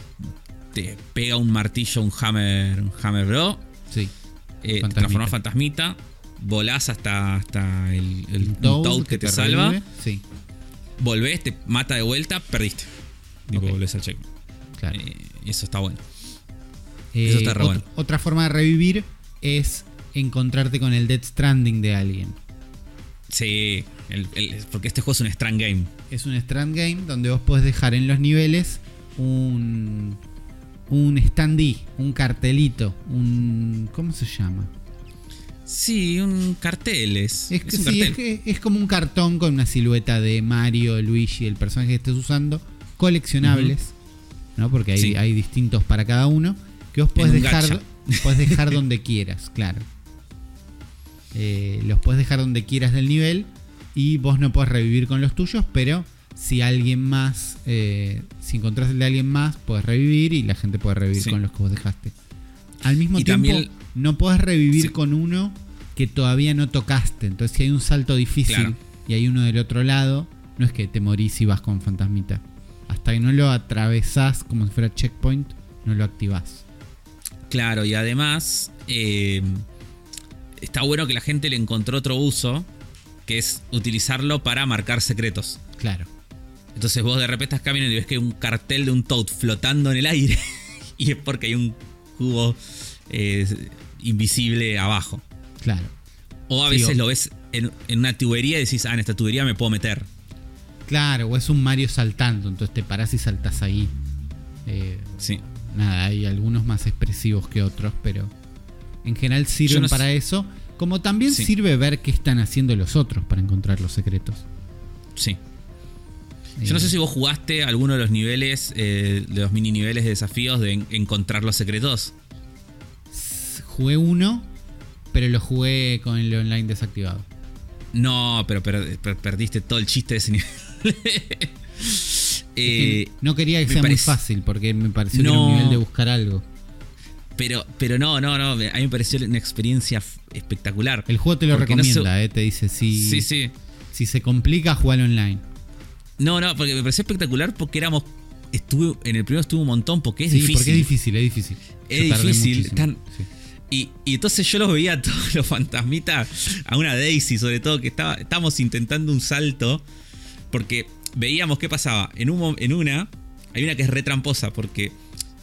te pega un martillo, un hammer, un hammer bro, Sí. eh, te en fantasmita, volás hasta, hasta el, el Toad Toad que te, salva. Sí, volvés, te mata de vuelta, perdiste. Tipo, Ok. volvés al check. Claro. Eh, eso está bueno. Eh, eso está re ot- bueno. Otra forma de revivir es encontrarte con el Dead Stranding de alguien. Sí, el- el- porque este juego es un strand game. Es un Strand Game donde vos podés dejar en los niveles un, un standee, un cartelito, un... ¿Cómo se llama? Sí, un cartel es. Es, que un sí, cartel. es, que- es como un cartón con una silueta de Mario, Luigi, el personaje que estés usando, coleccionables, ¿no? Porque hay, Sí. hay distintos para cada uno, que vos podés dejar, podés [LAUGHS] dejar donde quieras, claro. Eh, los podés dejar donde quieras del nivel y vos no podés revivir con los tuyos, pero si alguien más, eh, si encontrás el de alguien más, podés revivir y la gente puede revivir Sí. con los que vos dejaste. Al mismo Y tiempo, también- no podés revivir Sí. con uno que todavía no tocaste. Entonces, si hay un salto difícil Claro. y hay uno del otro lado, no es que te morís y vas con fantasmita. Hasta que no lo atravesás como si fuera checkpoint, no lo activás. Claro, y además eh, está bueno que la gente le encontró otro uso, que es utilizarlo para marcar secretos. Claro. Entonces vos de repente estás caminando y ves que hay un cartel de un Toad flotando en el aire [LAUGHS] y es porque hay un cubo eh, invisible abajo. Claro. O a Sí, veces o- lo ves en, en una tubería y decís, ah, en esta tubería me puedo meter. Claro, o es un Mario saltando, entonces te parás y saltás ahí. Eh, Sí. nada, hay algunos más expresivos que otros, pero en general sirven no para sé- eso. Como también Sí. sirve ver qué están haciendo los otros para encontrar los secretos. Sí. Yo no Eh, sé si vos jugaste alguno de los niveles, eh, de los mini niveles de desafíos de en- encontrar los secretos. Jugué uno, pero lo jugué con el online desactivado. No, pero, per- per- perdiste todo el chiste de ese nivel. [LAUGHS] Eh, que no quería que sea muy fácil porque me pareció que era un No. nivel de buscar algo. pero, pero no, no, no. A mí me pareció una experiencia espectacular. El juego te lo no recomienda, se- eh, te dice si, Sí, sí. si se complica, jugalo online. No, no, porque me pareció espectacular porque éramos. Estuve, en el primero estuve un montón porque es sí, difícil. porque es difícil, es difícil. Es Yo difícil, muchísimo, tan- sí. Y, y entonces yo los veía a todos [LAUGHS] los fantasmitas, a una Daisy sobre todo, que estaba, estábamos intentando un salto, porque veíamos qué pasaba. En, un, en una, hay una que es retramposa, porque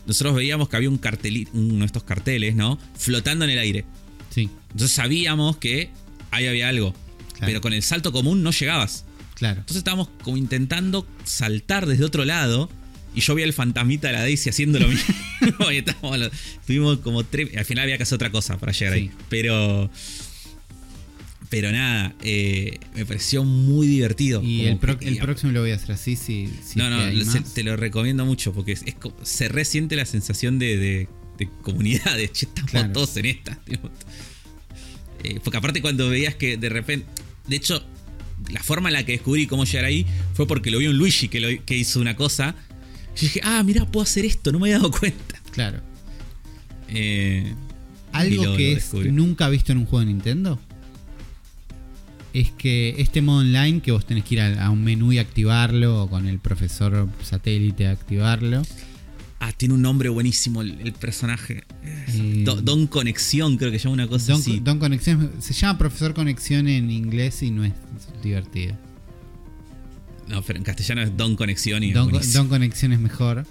nosotros veíamos que había un cartelito, uno de estos carteles, ¿no? Flotando en el aire. Sí, Entonces sabíamos que ahí había algo. Claro. Pero con el salto común no llegabas. claro. Entonces estábamos como intentando saltar desde otro lado. Y yo vi al fantasmita de la Daisy haciendo lo [LAUGHS] mismo. y estábamos, estuvimos como tres. Al final había que hacer otra cosa para llegar Sí. ahí. Pero. Pero nada, eh, me pareció muy divertido. Y el, pro- que- el próximo lo voy a hacer así, si, si no, no, se- te lo recomiendo mucho porque es, es se resiente la sensación de, de- de comunidad, de [LAUGHS] che, estamos Claro. todos en esta. Eh, porque aparte cuando veías que de repente, de hecho, la forma en la que descubrí cómo llegar ahí fue porque lo vi un Luigi que, lo- que hizo una cosa. Yo dije, ah, mira, puedo hacer esto, no me había dado cuenta. Claro. Eh, y Algo lo- que lo es nunca visto en un juego de Nintendo es que este modo online que vos tenés que ir a, a un menú y activarlo o con el profesor satélite activarlo. Ah, tiene un nombre buenísimo el, el personaje. Eh, Don, Don Conexión, creo que llama una cosa Don, así. Don Conexión se llama profesor conexión en inglés y no es divertido. No, pero en castellano es Don Conexión y. Don Conexión es mejor.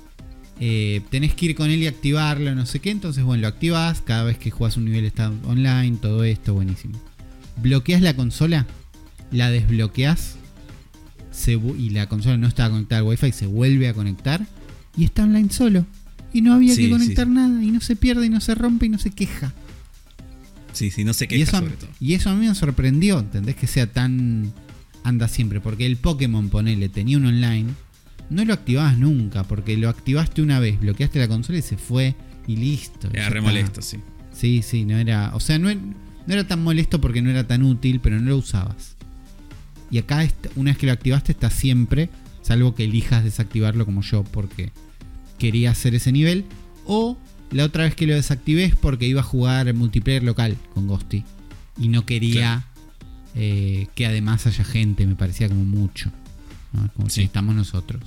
Eh, tenés que ir con él y activarlo, no sé qué. Entonces, bueno, lo activas. Cada vez que juegas un nivel está online, todo esto, buenísimo. Bloqueas la consola, la desbloqueas se y la consola no estaba conectada al wifi, se vuelve a conectar y está online solo. Y no había Sí, que conectar sí. nada, y no se pierde, y no se rompe, y no se queja. Sí, sí, no Y es eso, sobre todo. y eso a mí me sorprendió, ¿entendés? Que sea tan. anda siempre. Porque el Pokémon, ponele, tenía un online. No lo activabas nunca, porque lo activaste una vez, bloqueaste la consola y se fue y listo. Era ya re molesto, sí. Sí, sí, no era. O sea, no, no era tan molesto porque no era tan útil, pero no lo usabas. Y acá, una vez que lo activaste, está siempre, salvo que elijas desactivarlo como yo, porque quería hacer ese nivel. O la otra vez que lo desactivé es porque iba a jugar multiplayer local con Ghosty. Y no quería eh, que además haya gente, me parecía como mucho. ¿no? Como si estamos nosotros.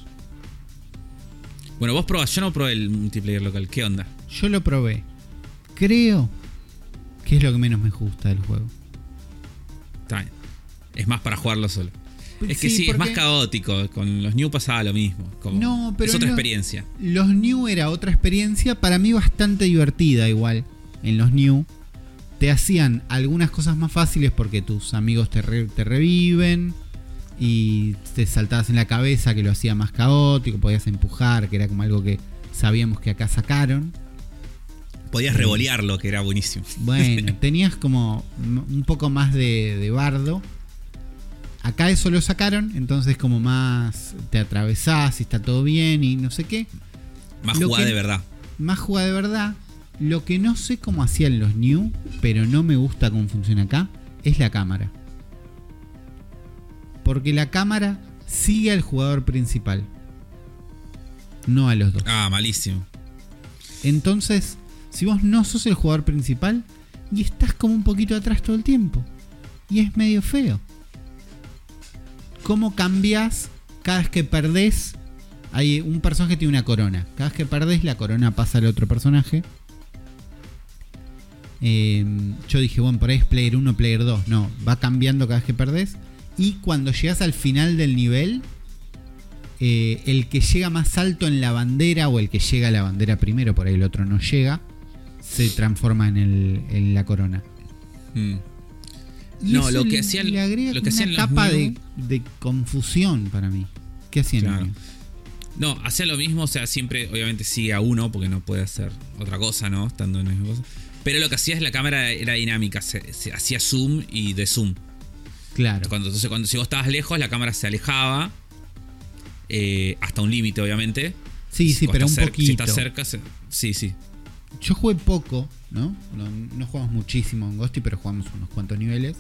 Bueno, vos probás, yo no probé el multiplayer local. ¿Qué onda? Yo lo probé. Creo que es lo que menos me gusta del juego. Está bien. Es más para jugarlo solo. Es que Sí, sí, es más caótico. Con los New pasaba lo mismo. Como- No, pero es otra experiencia. Los New era otra experiencia para mí bastante divertida igual. En los New te hacían algunas cosas más fáciles porque tus amigos te, re- te reviven y te saltabas en la cabeza que lo hacía más caótico, podías empujar, que era como algo que sabíamos que acá sacaron. Podías revolearlo, que era buenísimo. Bueno, [LAUGHS] tenías como un poco más de, de bardo. Acá eso lo sacaron, entonces como más te atravesás y está todo bien y no sé qué. Más Lo jugada que- de verdad. más jugada de verdad. Lo que no sé cómo hacían los New, pero no me gusta cómo funciona acá, es la cámara. Porque la cámara sigue al jugador principal. No a los dos. Ah, malísimo. Entonces, si vos no sos el jugador principal y estás como un poquito atrás todo el tiempo. Y es medio feo. ¿Cómo cambias cada vez que perdés? Hay un personaje que tiene una corona. Cada vez que perdés, la corona pasa al otro personaje. Eh, yo dije, bueno, por ahí es player 1, player 2. No, va cambiando cada vez que perdés. Y cuando llegas al final del nivel, eh, el que llega más alto en la bandera o el que llega a la bandera primero, por ahí el otro no llega, se transforma en, el, en la corona. Mm. No, lo que hacían- le agrega lo que hacían los de, de confusión para mí. ¿Qué hacían Claro. No, hacía lo mismo, o sea, siempre, obviamente sigue a uno, porque no puede hacer otra cosa, ¿no? Estando en la misma cosa. Pero lo que hacía es la cámara era dinámica, se, se hacía zoom y de zoom. Claro. Cuando, entonces, cuando si vos estabas lejos, la cámara se alejaba. eh, hasta un límite, obviamente. Sí, sí, Cuando pero un poquito. Si estás cerca, se- sí, sí. Yo jugué poco, ¿no? ¿no? no jugamos muchísimo en Ghosty, pero jugamos unos cuantos niveles.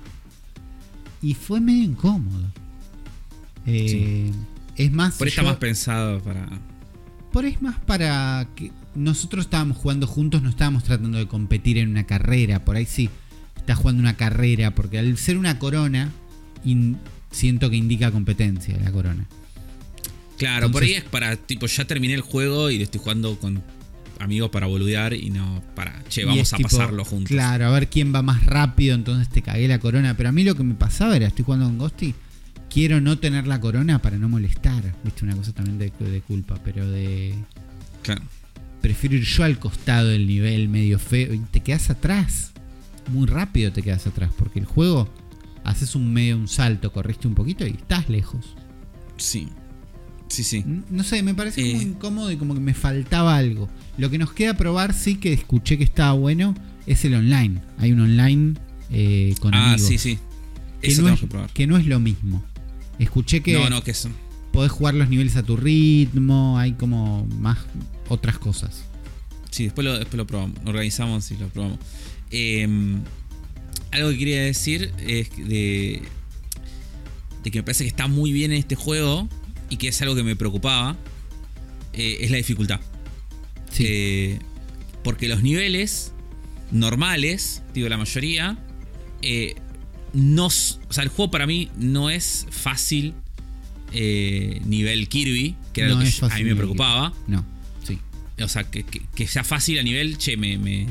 Y fue medio incómodo. Eh, Es más, Por ahí está más pensado para. por ahí es más para que nosotros estábamos jugando juntos, no estábamos tratando de competir en una carrera. Por ahí sí, estás jugando una carrera, porque al ser una corona, in- siento que indica competencia la corona. Claro, por ahí es para, tipo, ya terminé el juego y lo estoy jugando con amigos para boludear y no para, che, vamos a tipo, pasarlo juntos. Claro, a ver quién va más rápido, entonces te cagué la corona. Pero a mí lo que me pasaba era, estoy jugando con Ghosty, quiero no tener la corona para no molestar. Viste, una cosa también de, de culpa, pero de... Claro. Prefiero ir yo al costado del nivel medio feo y te quedas atrás. Muy rápido te quedas atrás, porque el juego haces un medio, un salto, corriste un poquito y estás lejos. Sí. Sí, sí. No sé, me parece como Eh. incómodo y como que me faltaba algo. Lo que nos queda probar, sí que escuché que estaba bueno, es el online. Hay un online eh, con Ah, amigos. sí, sí. Que Eso no, es, que probar. que no es lo mismo. Escuché que No, no, que eso. podés jugar los niveles a tu ritmo, hay como más otras cosas. Sí, después lo, después lo probamos. Lo organizamos y lo probamos. Eh, algo que quería decir es de, de que me parece que está muy bien en este juego y que es algo que me preocupaba. eh, es la dificultad. Sí, Eh, porque los niveles normales, digo la mayoría, eh, no, o sea, el juego para mí no es fácil eh, nivel Kirby, que era No lo que yo- a mí me preocupaba. no, sí. O sea, que, que- que sea fácil a nivel, che, me, me-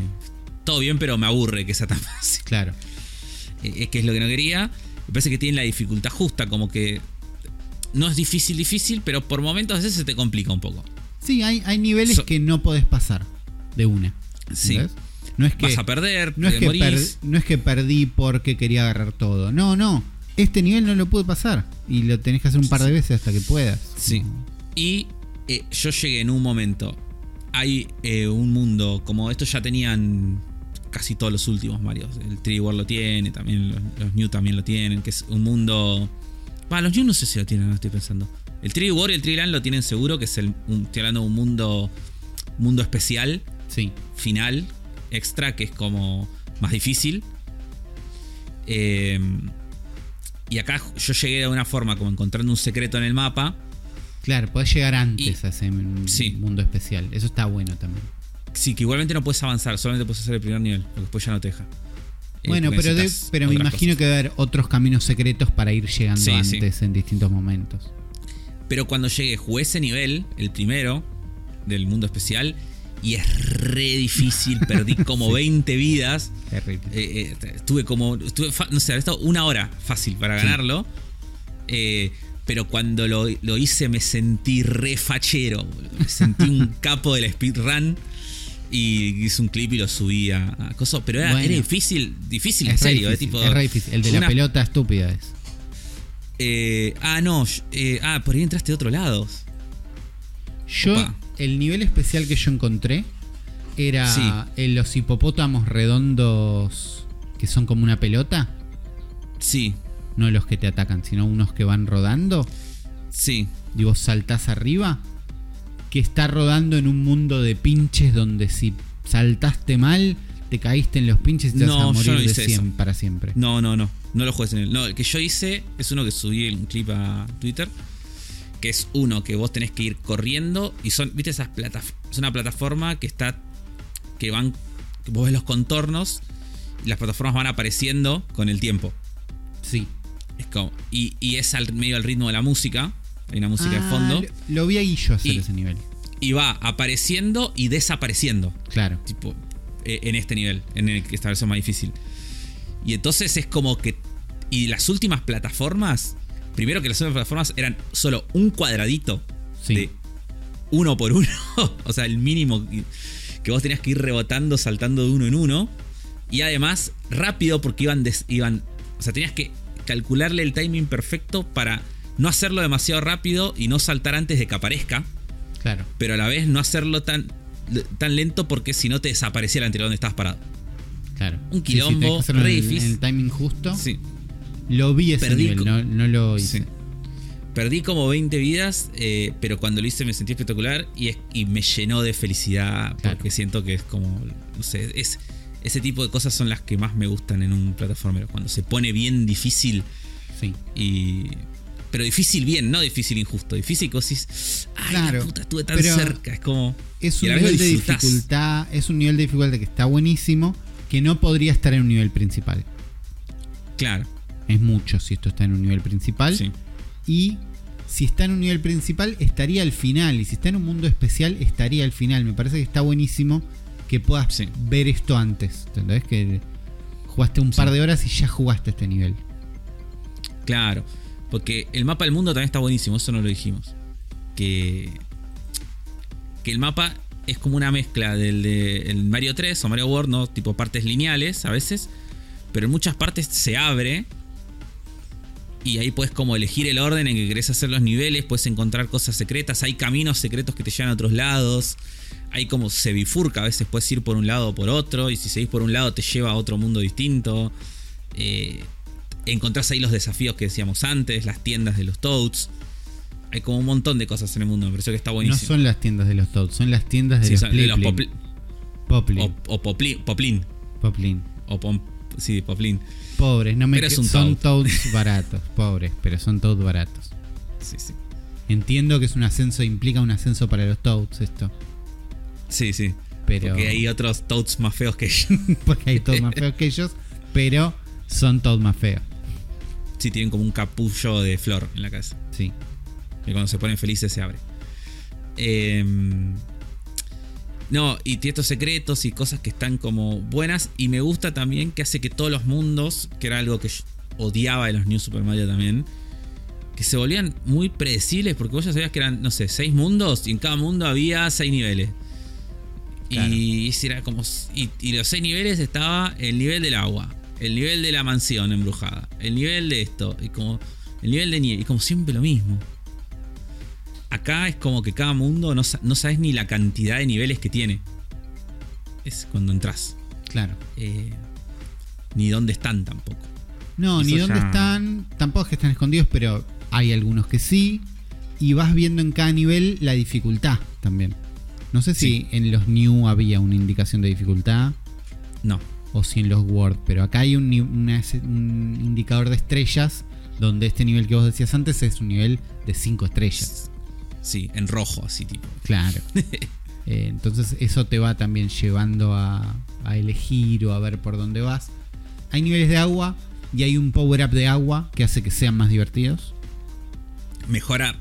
todo bien, pero me aburre que sea tan [LAUGHS] fácil. Claro. Eh, Es que es lo que no quería. Me parece que tiene la dificultad justa, como que no es difícil, difícil, pero por momentos a veces se te complica un poco. Sí, hay, hay niveles So- que no podés pasar de una. Sí. No es que, Vas a perder, no, es que per- no es que perdí porque quería agarrar todo. No, no. Este nivel no lo pude pasar. Y lo tenés que hacer un par de veces hasta que puedas. Sí. Y eh, yo llegué en un momento. Hay eh, un mundo, como estos ya tenían casi todos los últimos Mario. El 3D World lo tiene, también los, los New también lo tienen, que es un mundo. Va, los New no sé si lo tienen, no estoy pensando. El 3D World y el 3D Land lo tienen seguro, que es el. un- estoy hablando de un mundo. Mundo especial, Sí. final, extra, que es como más difícil. Eh, y acá yo llegué de una forma como encontrando un secreto en el mapa. Claro, podés llegar antes Y- a ese Sí. mundo especial. Eso está bueno también. Sí, que igualmente no puedes avanzar, solamente puedes hacer el primer nivel, porque después ya no te deja. Eh, bueno, pero, de- necesitas pero me imagino cosas. que va a haber otros caminos secretos para ir llegando Sí, sí. antes en distintos momentos. Pero cuando llegué, jugué ese nivel, el primero del mundo especial, y es re difícil, perdí [LAUGHS] como 20 vidas. Eh, eh, estuve como. Estuve, no sé, había estado una hora fácil para Sí. ganarlo. Eh, pero cuando lo, lo hice me sentí re fachero. Me sentí un [LAUGHS] capo del speedrun. Y hice un clip y lo subí a, a coso. Pero era, Bueno. era difícil, difícil en es serio. eh, difícil, tipo, es re difícil. El de la pelota estúpida es. Eh, ah, no. eh, ah, por ahí entraste de otro lado. Yo, Opa. el nivel especial que yo encontré era Sí. en los hipopótamos redondos que son como una pelota. Sí, No los que te atacan, sino unos que van rodando. sí. Y vos saltás arriba. Que está rodando en un mundo de pinches donde si saltaste mal, te caíste en los pinches y te No, vas a morir no de para siempre. No, no, no. No lo juegues en el. No, el que yo hice es uno que subí un clip a Twitter. Que es uno que vos tenés que ir corriendo. Y son, viste, esas plataformas. Es una plataforma que está. Que van. Que vos ves los contornos. Y las plataformas van apareciendo con el tiempo. Sí. Es como. Y, y es al medio al ritmo de la música. Hay una música de Ah, fondo. Lo, lo vi a Guillo hacer Y- ese nivel. Y va apareciendo y desapareciendo. Claro. tipo eh, en este nivel, en el que esta versión más difícil. Y entonces es como que y las últimas plataformas, primero que las últimas plataformas eran solo un cuadradito Sí. de uno por uno, [LAUGHS] o sea, el mínimo que vos tenías que ir rebotando, saltando de uno en uno y además rápido porque iban des- iban, o sea, tenías que calcularle el timing perfecto para no hacerlo demasiado rápido y no saltar antes de que aparezca Claro. pero a la vez no hacerlo tan, tan lento porque si no te desaparecía el anterior donde estabas parado. Claro. Un Sí, sí, quilombo re en, el- difícil. en el timing justo. Sí. Lo vi ese Perdí nivel, no, no lo hice. Sí. Perdí como 20 vidas, eh, pero cuando lo hice me sentí espectacular y, es- y me llenó de felicidad Claro. porque siento que es como, no sé, es, ese tipo de cosas son las que más me gustan en un plataformero. Cuando se pone bien difícil Sí. y... Pero difícil bien, no difícil injusto. Difícil decís, ay, la puta, estuve tan cerca. Es como... Es un nivel de dificultad. Es un nivel de dificultad que está buenísimo. Que no podría estar en un nivel principal. Claro, Es mucho si esto está en un nivel principal. sí. Y si está en un nivel principal, estaría al final. Y si está en un mundo especial, estaría al final. Me parece que está buenísimo que puedas Sí. ver esto antes. ¿Entendés? Que jugaste un par de horas y ya jugaste este nivel. Claro, porque el mapa del mundo también está buenísimo, eso no lo dijimos. Que, que el mapa es como una mezcla del de el Mario 3 o Mario World, ¿no? Tipo partes lineales a veces, pero en muchas partes se abre y ahí puedes como elegir el orden en que querés hacer los niveles, puedes encontrar cosas secretas, hay caminos secretos que te llevan a otros lados, hay como se bifurca, a veces puedes ir por un lado o por otro, y si seguís por un lado te lleva a otro mundo distinto. Eh, encontrás ahí los desafíos que decíamos antes, las tiendas de los Toads. Hay como un montón de cosas en el mundo, me pareció que está No buenísimo. son las tiendas de los Toads, son las tiendas de Sí, los, son de los Poplin. o, o popli- Poplin. Poplin. O pom- sí, Poplin. Pobres, no me son Toad. Toads [LAUGHS] baratos, pobres, pero son Toads baratos. Sí, sí. Entiendo que es un ascenso, implica un ascenso para los Toads esto. Sí, sí. Pero Porque hay otros Toads más feos que ellos. [LAUGHS] porque hay Toads más feos que ellos, pero son Toads más feos. sí, tienen como un capullo de flor en la cabeza. Sí. Que cuando se ponen felices se abre. Em, no, y tiene estos secretos y cosas que están como buenas. Y me gusta también que hace que todos los mundos, que era algo que yo odiaba de los New Super Mario también, que se volvían muy predecibles porque vos ya sabías que eran, no sé, seis mundos y en cada mundo había seis niveles. Claro. Y, era como, y, y los seis niveles estaba el nivel del agua, el nivel de la mansión embrujada, el nivel de esto, y como el nivel de nieve, y como siempre lo mismo. Acá es como que cada mundo no, no sabes ni la cantidad de niveles que tiene. Es cuando entras. Claro. Eh, ni dónde están tampoco. No, Eso ni dónde ya- están, tampoco es que están escondidos, pero hay algunos que sí. Y vas viendo en cada nivel la dificultad también. No sé si en los New había una indicación de dificultad No. o si en los Word, pero acá hay un, ni- una- un indicador de estrellas donde este nivel que vos decías antes es un nivel de 5 estrellas. Sí, en rojo, así tipo. Claro. [LAUGHS] Eh, entonces eso te va también llevando a, a elegir o a ver por dónde vas. Hay niveles de agua y hay un power up de agua que hace que sean más divertidos. Mejora,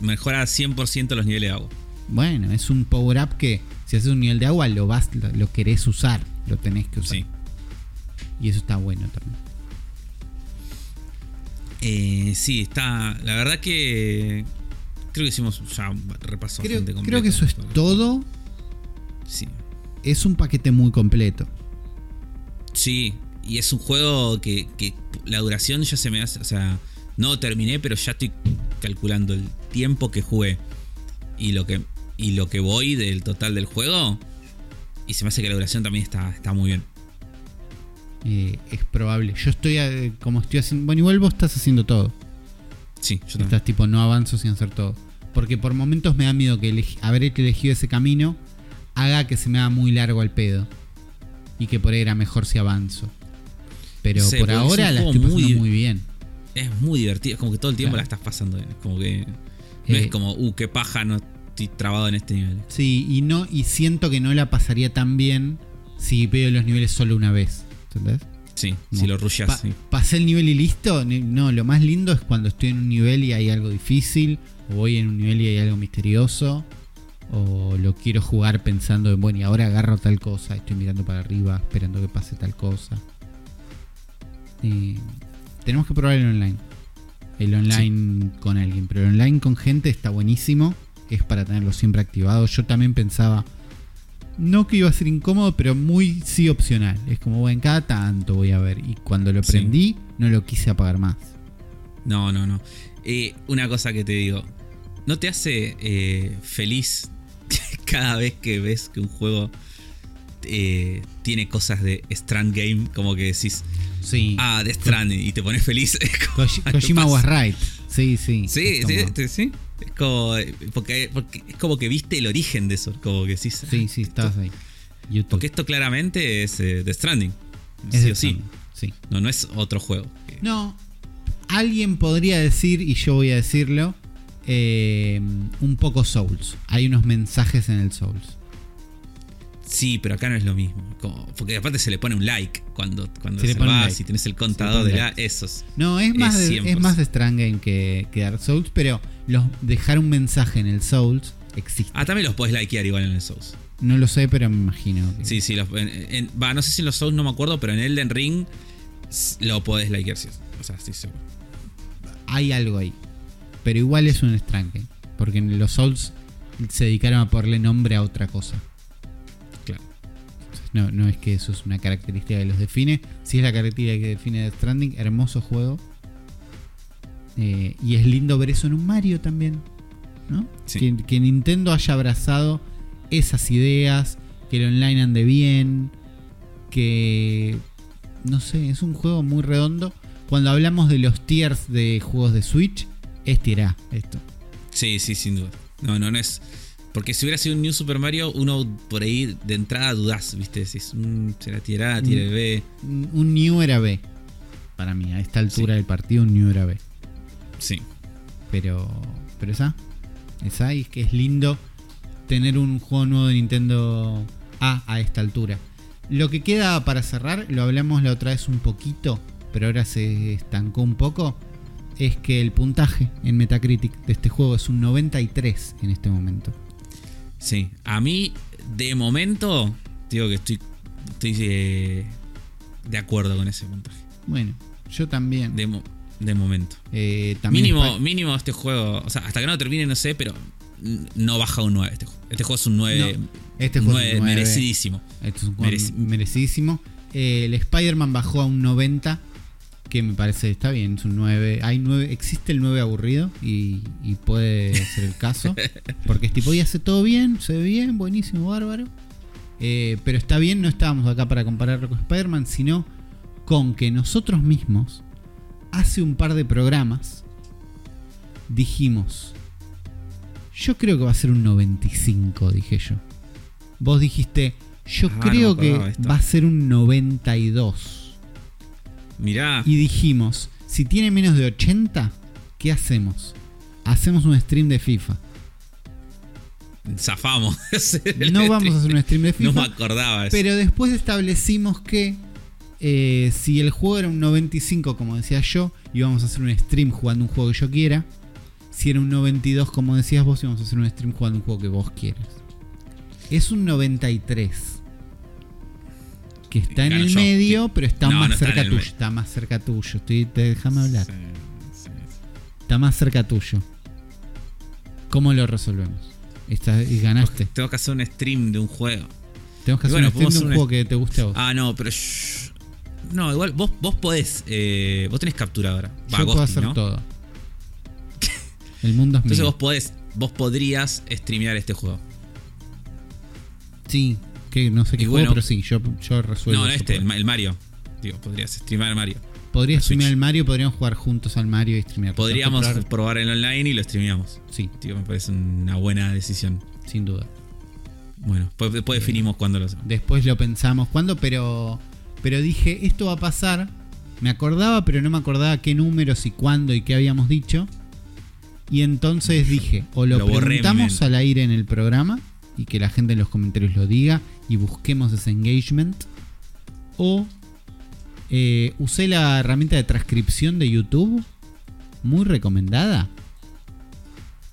mejora 100% los niveles de agua. Bueno, es un power up que si haces un nivel de agua lo vas lo, lo querés usar, lo tenés que usar. Sí. Y eso está bueno también. Eh, sí, está. La verdad que. Creo que hicimos ya un repaso Creo, bastante completo. creo que eso es todo. Sí. Es un paquete muy completo. Sí, y es un juego que, que la duración ya se me hace. O sea, no terminé, pero ya estoy calculando el tiempo que jugué y lo que, y lo que voy del total del juego. Y se me hace que la duración también está, está muy bien. Eh, es probable. Yo estoy eh, como estoy haciendo. Bueno, igual vos estás haciendo todo. Sí, yo también. Estás tipo, no avanzo sin hacer todo. Porque por momentos me da miedo que elegi- haber elegido ese camino haga que se me haga muy largo al pedo. Y que por ahí era mejor si avanzo. Pero Sí, por ahora la estoy pasando muy- muy bien. Es muy divertido. Es como que todo el tiempo Claro. la estás pasando bien. Es como que. No Eh, es como, uh, qué paja, no estoy trabado en este nivel. Sí, y no, y siento que no la pasaría tan bien si veo los niveles solo una vez. ¿Entendés? Sí, Como, si lo pa- sí. Pasé el nivel y listo. No, lo más lindo es cuando estoy en un nivel y hay algo difícil. O voy en un nivel y hay algo misterioso. O lo quiero jugar pensando en, bueno, y ahora agarro tal cosa. Estoy mirando para arriba, esperando que pase tal cosa. Eh, tenemos que probar el online. El online con alguien. Pero el online con gente está buenísimo. Es para tenerlo siempre activado. Yo también pensaba. No que iba a ser incómodo, pero muy sí opcional. Es como, bueno, cada tanto voy a ver. Y cuando lo Sí. prendí, no lo quise apagar más. No, no, no. Eh, una cosa que te digo. ¿No te hace eh, feliz [LAUGHS] cada vez que ves que un juego eh, tiene cosas de Strand Game? Como que decís, Sí. ah, de Stranding, y te pones feliz. [LAUGHS] Es como- Koji- ¿qué Kojima was right. Sí, sí. Sí, sí, como- sí, sí. Es como, eh, porque, porque es como que viste el origen de eso. Como que decís, ah, sí, sí, estabas ahí. YouTube. Porque esto claramente es eh, The Stranding. Es sí o sí. Sí. No, no es otro juego. No, alguien podría decir, y yo voy a decirlo, eh, un poco Souls. Hay unos mensajes en el Souls. Sí, pero acá no es lo mismo. Como- porque aparte se le pone un like cuando, cuando Se salvás like. y tenés el contador de pone la, like. esos. No, es más, Es de, es 100%. más de Strand Game que, que Dark Souls, pero los, dejar un mensaje en el Souls existe. Ah, también los podés likear igual en el Souls. No lo sé, pero me imagino. que- Sí, sí. los- en- en- va, no sé si en los Souls no me acuerdo, pero en Elden Ring lo podés likear, sí. O sea, estoy seguro. Hay algo ahí. Pero igual es un Game. Porque en los Souls se dedicaron a ponerle nombre a otra cosa. Claro. No, no es que eso es una característica que los define. Sí es la característica que define Death Stranding. Hermoso juego. Eh, y es lindo ver eso en un Mario también. ¿no? Sí. Que, que Nintendo haya abrazado esas ideas. Que el online ande bien. Que... No sé, es un juego muy redondo. Cuando hablamos de los tiers de juegos de Switch, es tier A esto. Sí, sí, sin duda. No, no, no es. Porque si hubiera sido un New Super Mario, uno por ahí de entrada dudás, ¿viste? Decís, mm, será tirar A, tirar Mm. B. Un un New era B. Para mí, a esta altura Sí. del partido, un New era B. Sí. Pero. Pero esa. Esa y es que es lindo tener un juego nuevo de Nintendo A a esta altura. Lo que queda para cerrar, lo hablamos la otra vez un poquito, pero ahora se estancó un poco. Es que el puntaje en Metacritic de este juego es un 93 en este momento. Sí. A mí, de momento, digo que estoy, estoy eh, de acuerdo con ese puntaje. Bueno, yo también. De, mo- de momento. Eh, también mínimo, es mínimo este juego. O sea, hasta que no termine, no sé, pero no baja un 9 este juego. Este juego es un 9. No, este juego es un 9. merecidísimo. Esto es un juego Mereci- merecidísimo. Eh, el Spider-Man bajó a un 90, que me parece está bien, es un 9. Hay 9 existe el 9 aburrido y, y puede ser el caso. [LAUGHS] Porque es tipo, y hace todo bien, se ve bien, buenísimo, bárbaro. Eh, pero está bien, no estábamos acá para compararlo con Spider-Man, sino con que nosotros mismos, hace un par de programas, dijimos, yo creo que va a ser un 95, dije yo. Vos dijiste, yo Ah, creo que va a ser un 92. Mirá. Y dijimos, si tiene menos de 80, ¿qué hacemos? Hacemos un stream de FIFA. zafamos. [LAUGHS] No vamos a hacer un stream de FIFA. No me acordaba eso. Pero después establecimos que eh, si el juego era un 95, como decía yo, íbamos a hacer un stream jugando un juego que yo quiera. Si era un 92, como decías vos, íbamos a hacer un stream jugando un juego que vos quieras. Es un 93. Que está en el yo. medio, pero está No, más no cerca tuyo. Está más cerca tuyo. Estoy, te- déjame hablar. Sí, sí, sí. Está más cerca tuyo. ¿Cómo lo resolvemos? Está- y ganaste. Tengo que hacer un stream de un juego. Tenemos que hacer bueno, un stream de un juego que te guste a vos. Ah, no, pero. shh. No, igual vos, vos podés. eh, vos tenés capturadora. Va, yo puedo Ghosty, hacer ¿no? todo. [LAUGHS] El mundo es Entonces mío. vos podés. Vos podrías streamear este juego. Sí, no sé qué juego, pero sí, yo, yo resuelvo. no, este, el, Ma- el Mario. Digo, podrías streamear Mario. Podría el streamear el Mario, podríamos jugar juntos al Mario y streamear. Podríamos que probar- el online y lo streameamos. Sí, Tío, me parece una buena decisión. sin duda. Bueno, pues después definimos cuándo lo hacemos. Después lo pensamos cuándo, pero pero dije, esto va a pasar. Me acordaba, pero no me acordaba qué números y cuándo y qué habíamos dicho. Y entonces dije, o lo, Lo preguntamos al aire en el programa y que la gente en los comentarios lo diga y busquemos ese engagement. O eh, usé la herramienta de transcripción de YouTube, muy recomendada.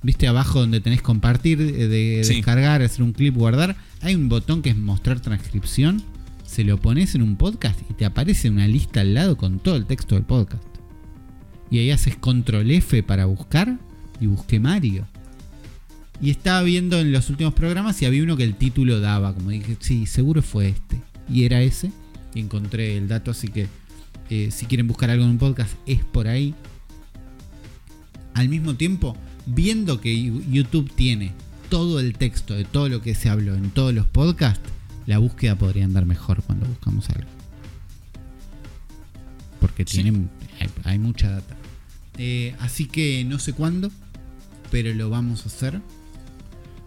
Viste abajo donde tenés compartir, eh, de, Sí. descargar, hacer un clip, guardar. Hay un botón que es mostrar transcripción. Se lo pones en un podcast y te aparece una lista al lado con todo el texto del podcast. Y ahí haces control F para buscar y busqué Mario. Y estaba viendo en los últimos programas y había uno que el título daba. Como dije, sí, seguro fue este. Y era ese. Y encontré el dato, así que eh, si quieren buscar algo en un podcast es por ahí. Al mismo tiempo, viendo que YouTube tiene todo el texto de todo lo que se habló en todos los podcasts, la búsqueda podría andar mejor cuando buscamos algo. Porque Sí. tienen, hay, hay mucha data. Eh, así que no sé cuándo, pero lo vamos a hacer.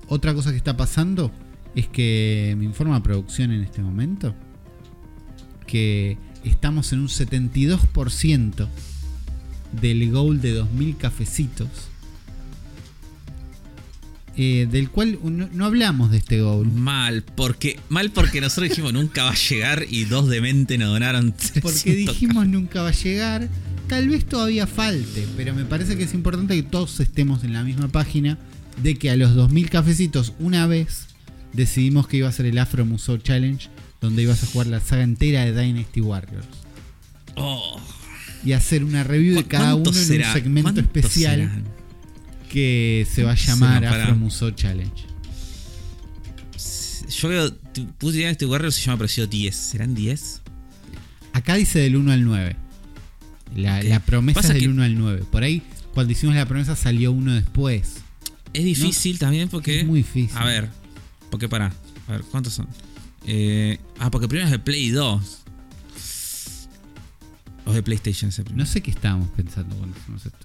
Otra cosa que está pasando es que me informa producción en este momento que estamos en un 72% del goal de 2000 cafecitos. eh, del cual no, no hablamos de este goal. Mal, porque mal porque nosotros dijimos nunca va a llegar y dos de mente nos donaron 300 Porque dijimos nunca va a llegar. Tal vez todavía falte, pero me parece que es importante que todos estemos en la misma página de que a los 2000 cafecitos una vez decidimos que iba a ser el Afro Musou Challenge, donde ibas a jugar la saga entera de Dynasty Warriors. Oh, Y hacer una review de ¿cu- cada uno cuántos en un será? segmento ¿Cuántos especial serán? que se va a ¿Cuántos llamar será? Pará. Afro Musou Challenge. Yo veo, tu- puse ya este Warrior se llama parecido 10. ¿Serán 10? Acá dice del 1 al 9. La, Ok. la promesa Pasa es del que- 1 al 9. Por ahí, cuando hicimos la promesa, salió uno después. Es difícil también porque. Es muy difícil. A ver, porque para. A ver, ¿cuántos son? Eh, ah, porque primero es de Play 2. Los de PlayStation es el primero. No sé qué estábamos pensando cuando hicimos esto.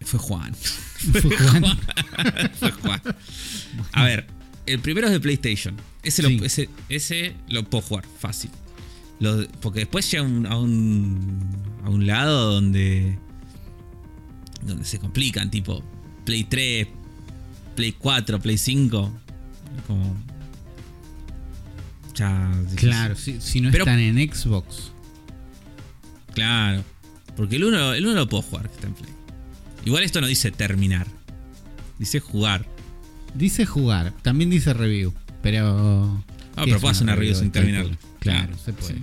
Fue Juan. [LAUGHS] Fue Juan. [LAUGHS] Fue Juan. A ver, el primero es de PlayStation. Ese, lo, ese, ese lo puedo jugar fácil. Lo- porque después llega un- a, un, a un lado donde. donde se complican, tipo Play 3, Play 4, Play 5. Como. Ya. Claro, si, si no Pero- están en Xbox. Claro. Porque el 1 el uno lo puedo jugar, que está en Play. Igual esto no dice terminar. Dice jugar. Dice jugar, también dice review. Pero. Ah, ¿qué pero puedo hacer una review sin tal terminar. cosa? Claro, se puede. sí.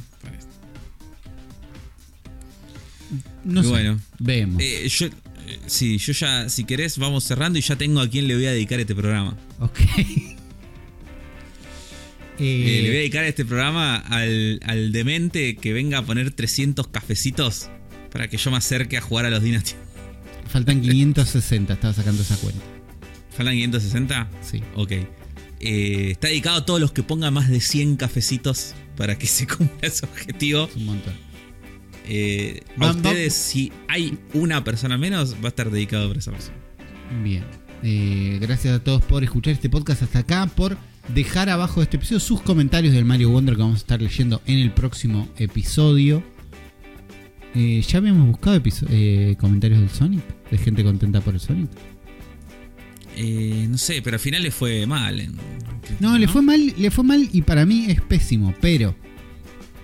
No sé. Bueno. Vemos. Eh, yo, sí, yo ya, si querés, vamos cerrando y ya tengo a quién le voy a dedicar este programa. ok. Eh, [LAUGHS] Eh, le voy a dedicar este programa al, al demente que venga a poner 300 cafecitos para que yo me acerque a jugar a los Dynasty. [LAUGHS] faltan 560, estaba sacando esa cuenta. ¿Faltan 560? Sí. Ok. Eh, está dedicado a todos los que pongan más de 100 cafecitos para que se cumpla ese objetivo. Es un montón. Eh, a ustedes, si hay una persona menos, va a estar dedicado para esa persona. Bien. Eh, gracias a todos por escuchar este podcast hasta acá, por dejar abajo de este episodio sus comentarios del Mario Wonder que vamos a estar leyendo en el próximo episodio. Eh, ya habíamos buscado eh, comentarios del Sonic, de gente contenta por el Sonic. Eh, no sé, pero al final le fue mal. en- No, le fue mal, le fue mal y para mí es pésimo, pero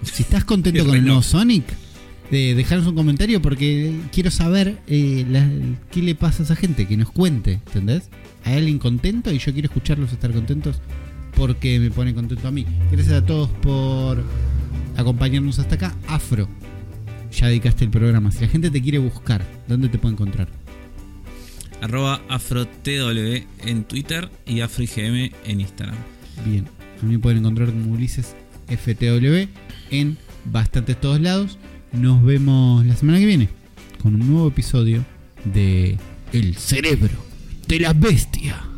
si estás contento [LAUGHS] con el nuevo no. Sonic, de dejarnos un comentario porque quiero saber eh, la- qué le pasa a esa gente, que nos cuente, ¿entendés? Hay alguien contento y yo quiero escucharlos estar contentos porque me pone contento a mí. Gracias a todos por acompañarnos hasta acá. Afro, ya dedicaste el programa. Si la gente te quiere buscar, ¿dónde te puede encontrar? Arroba AfroTW en Twitter y AfroIGM en Instagram. Bien, a mí me pueden encontrar como Ulises FTW en bastantes todos lados. Nos vemos la semana que viene con un nuevo episodio de El cerebro de la bestia.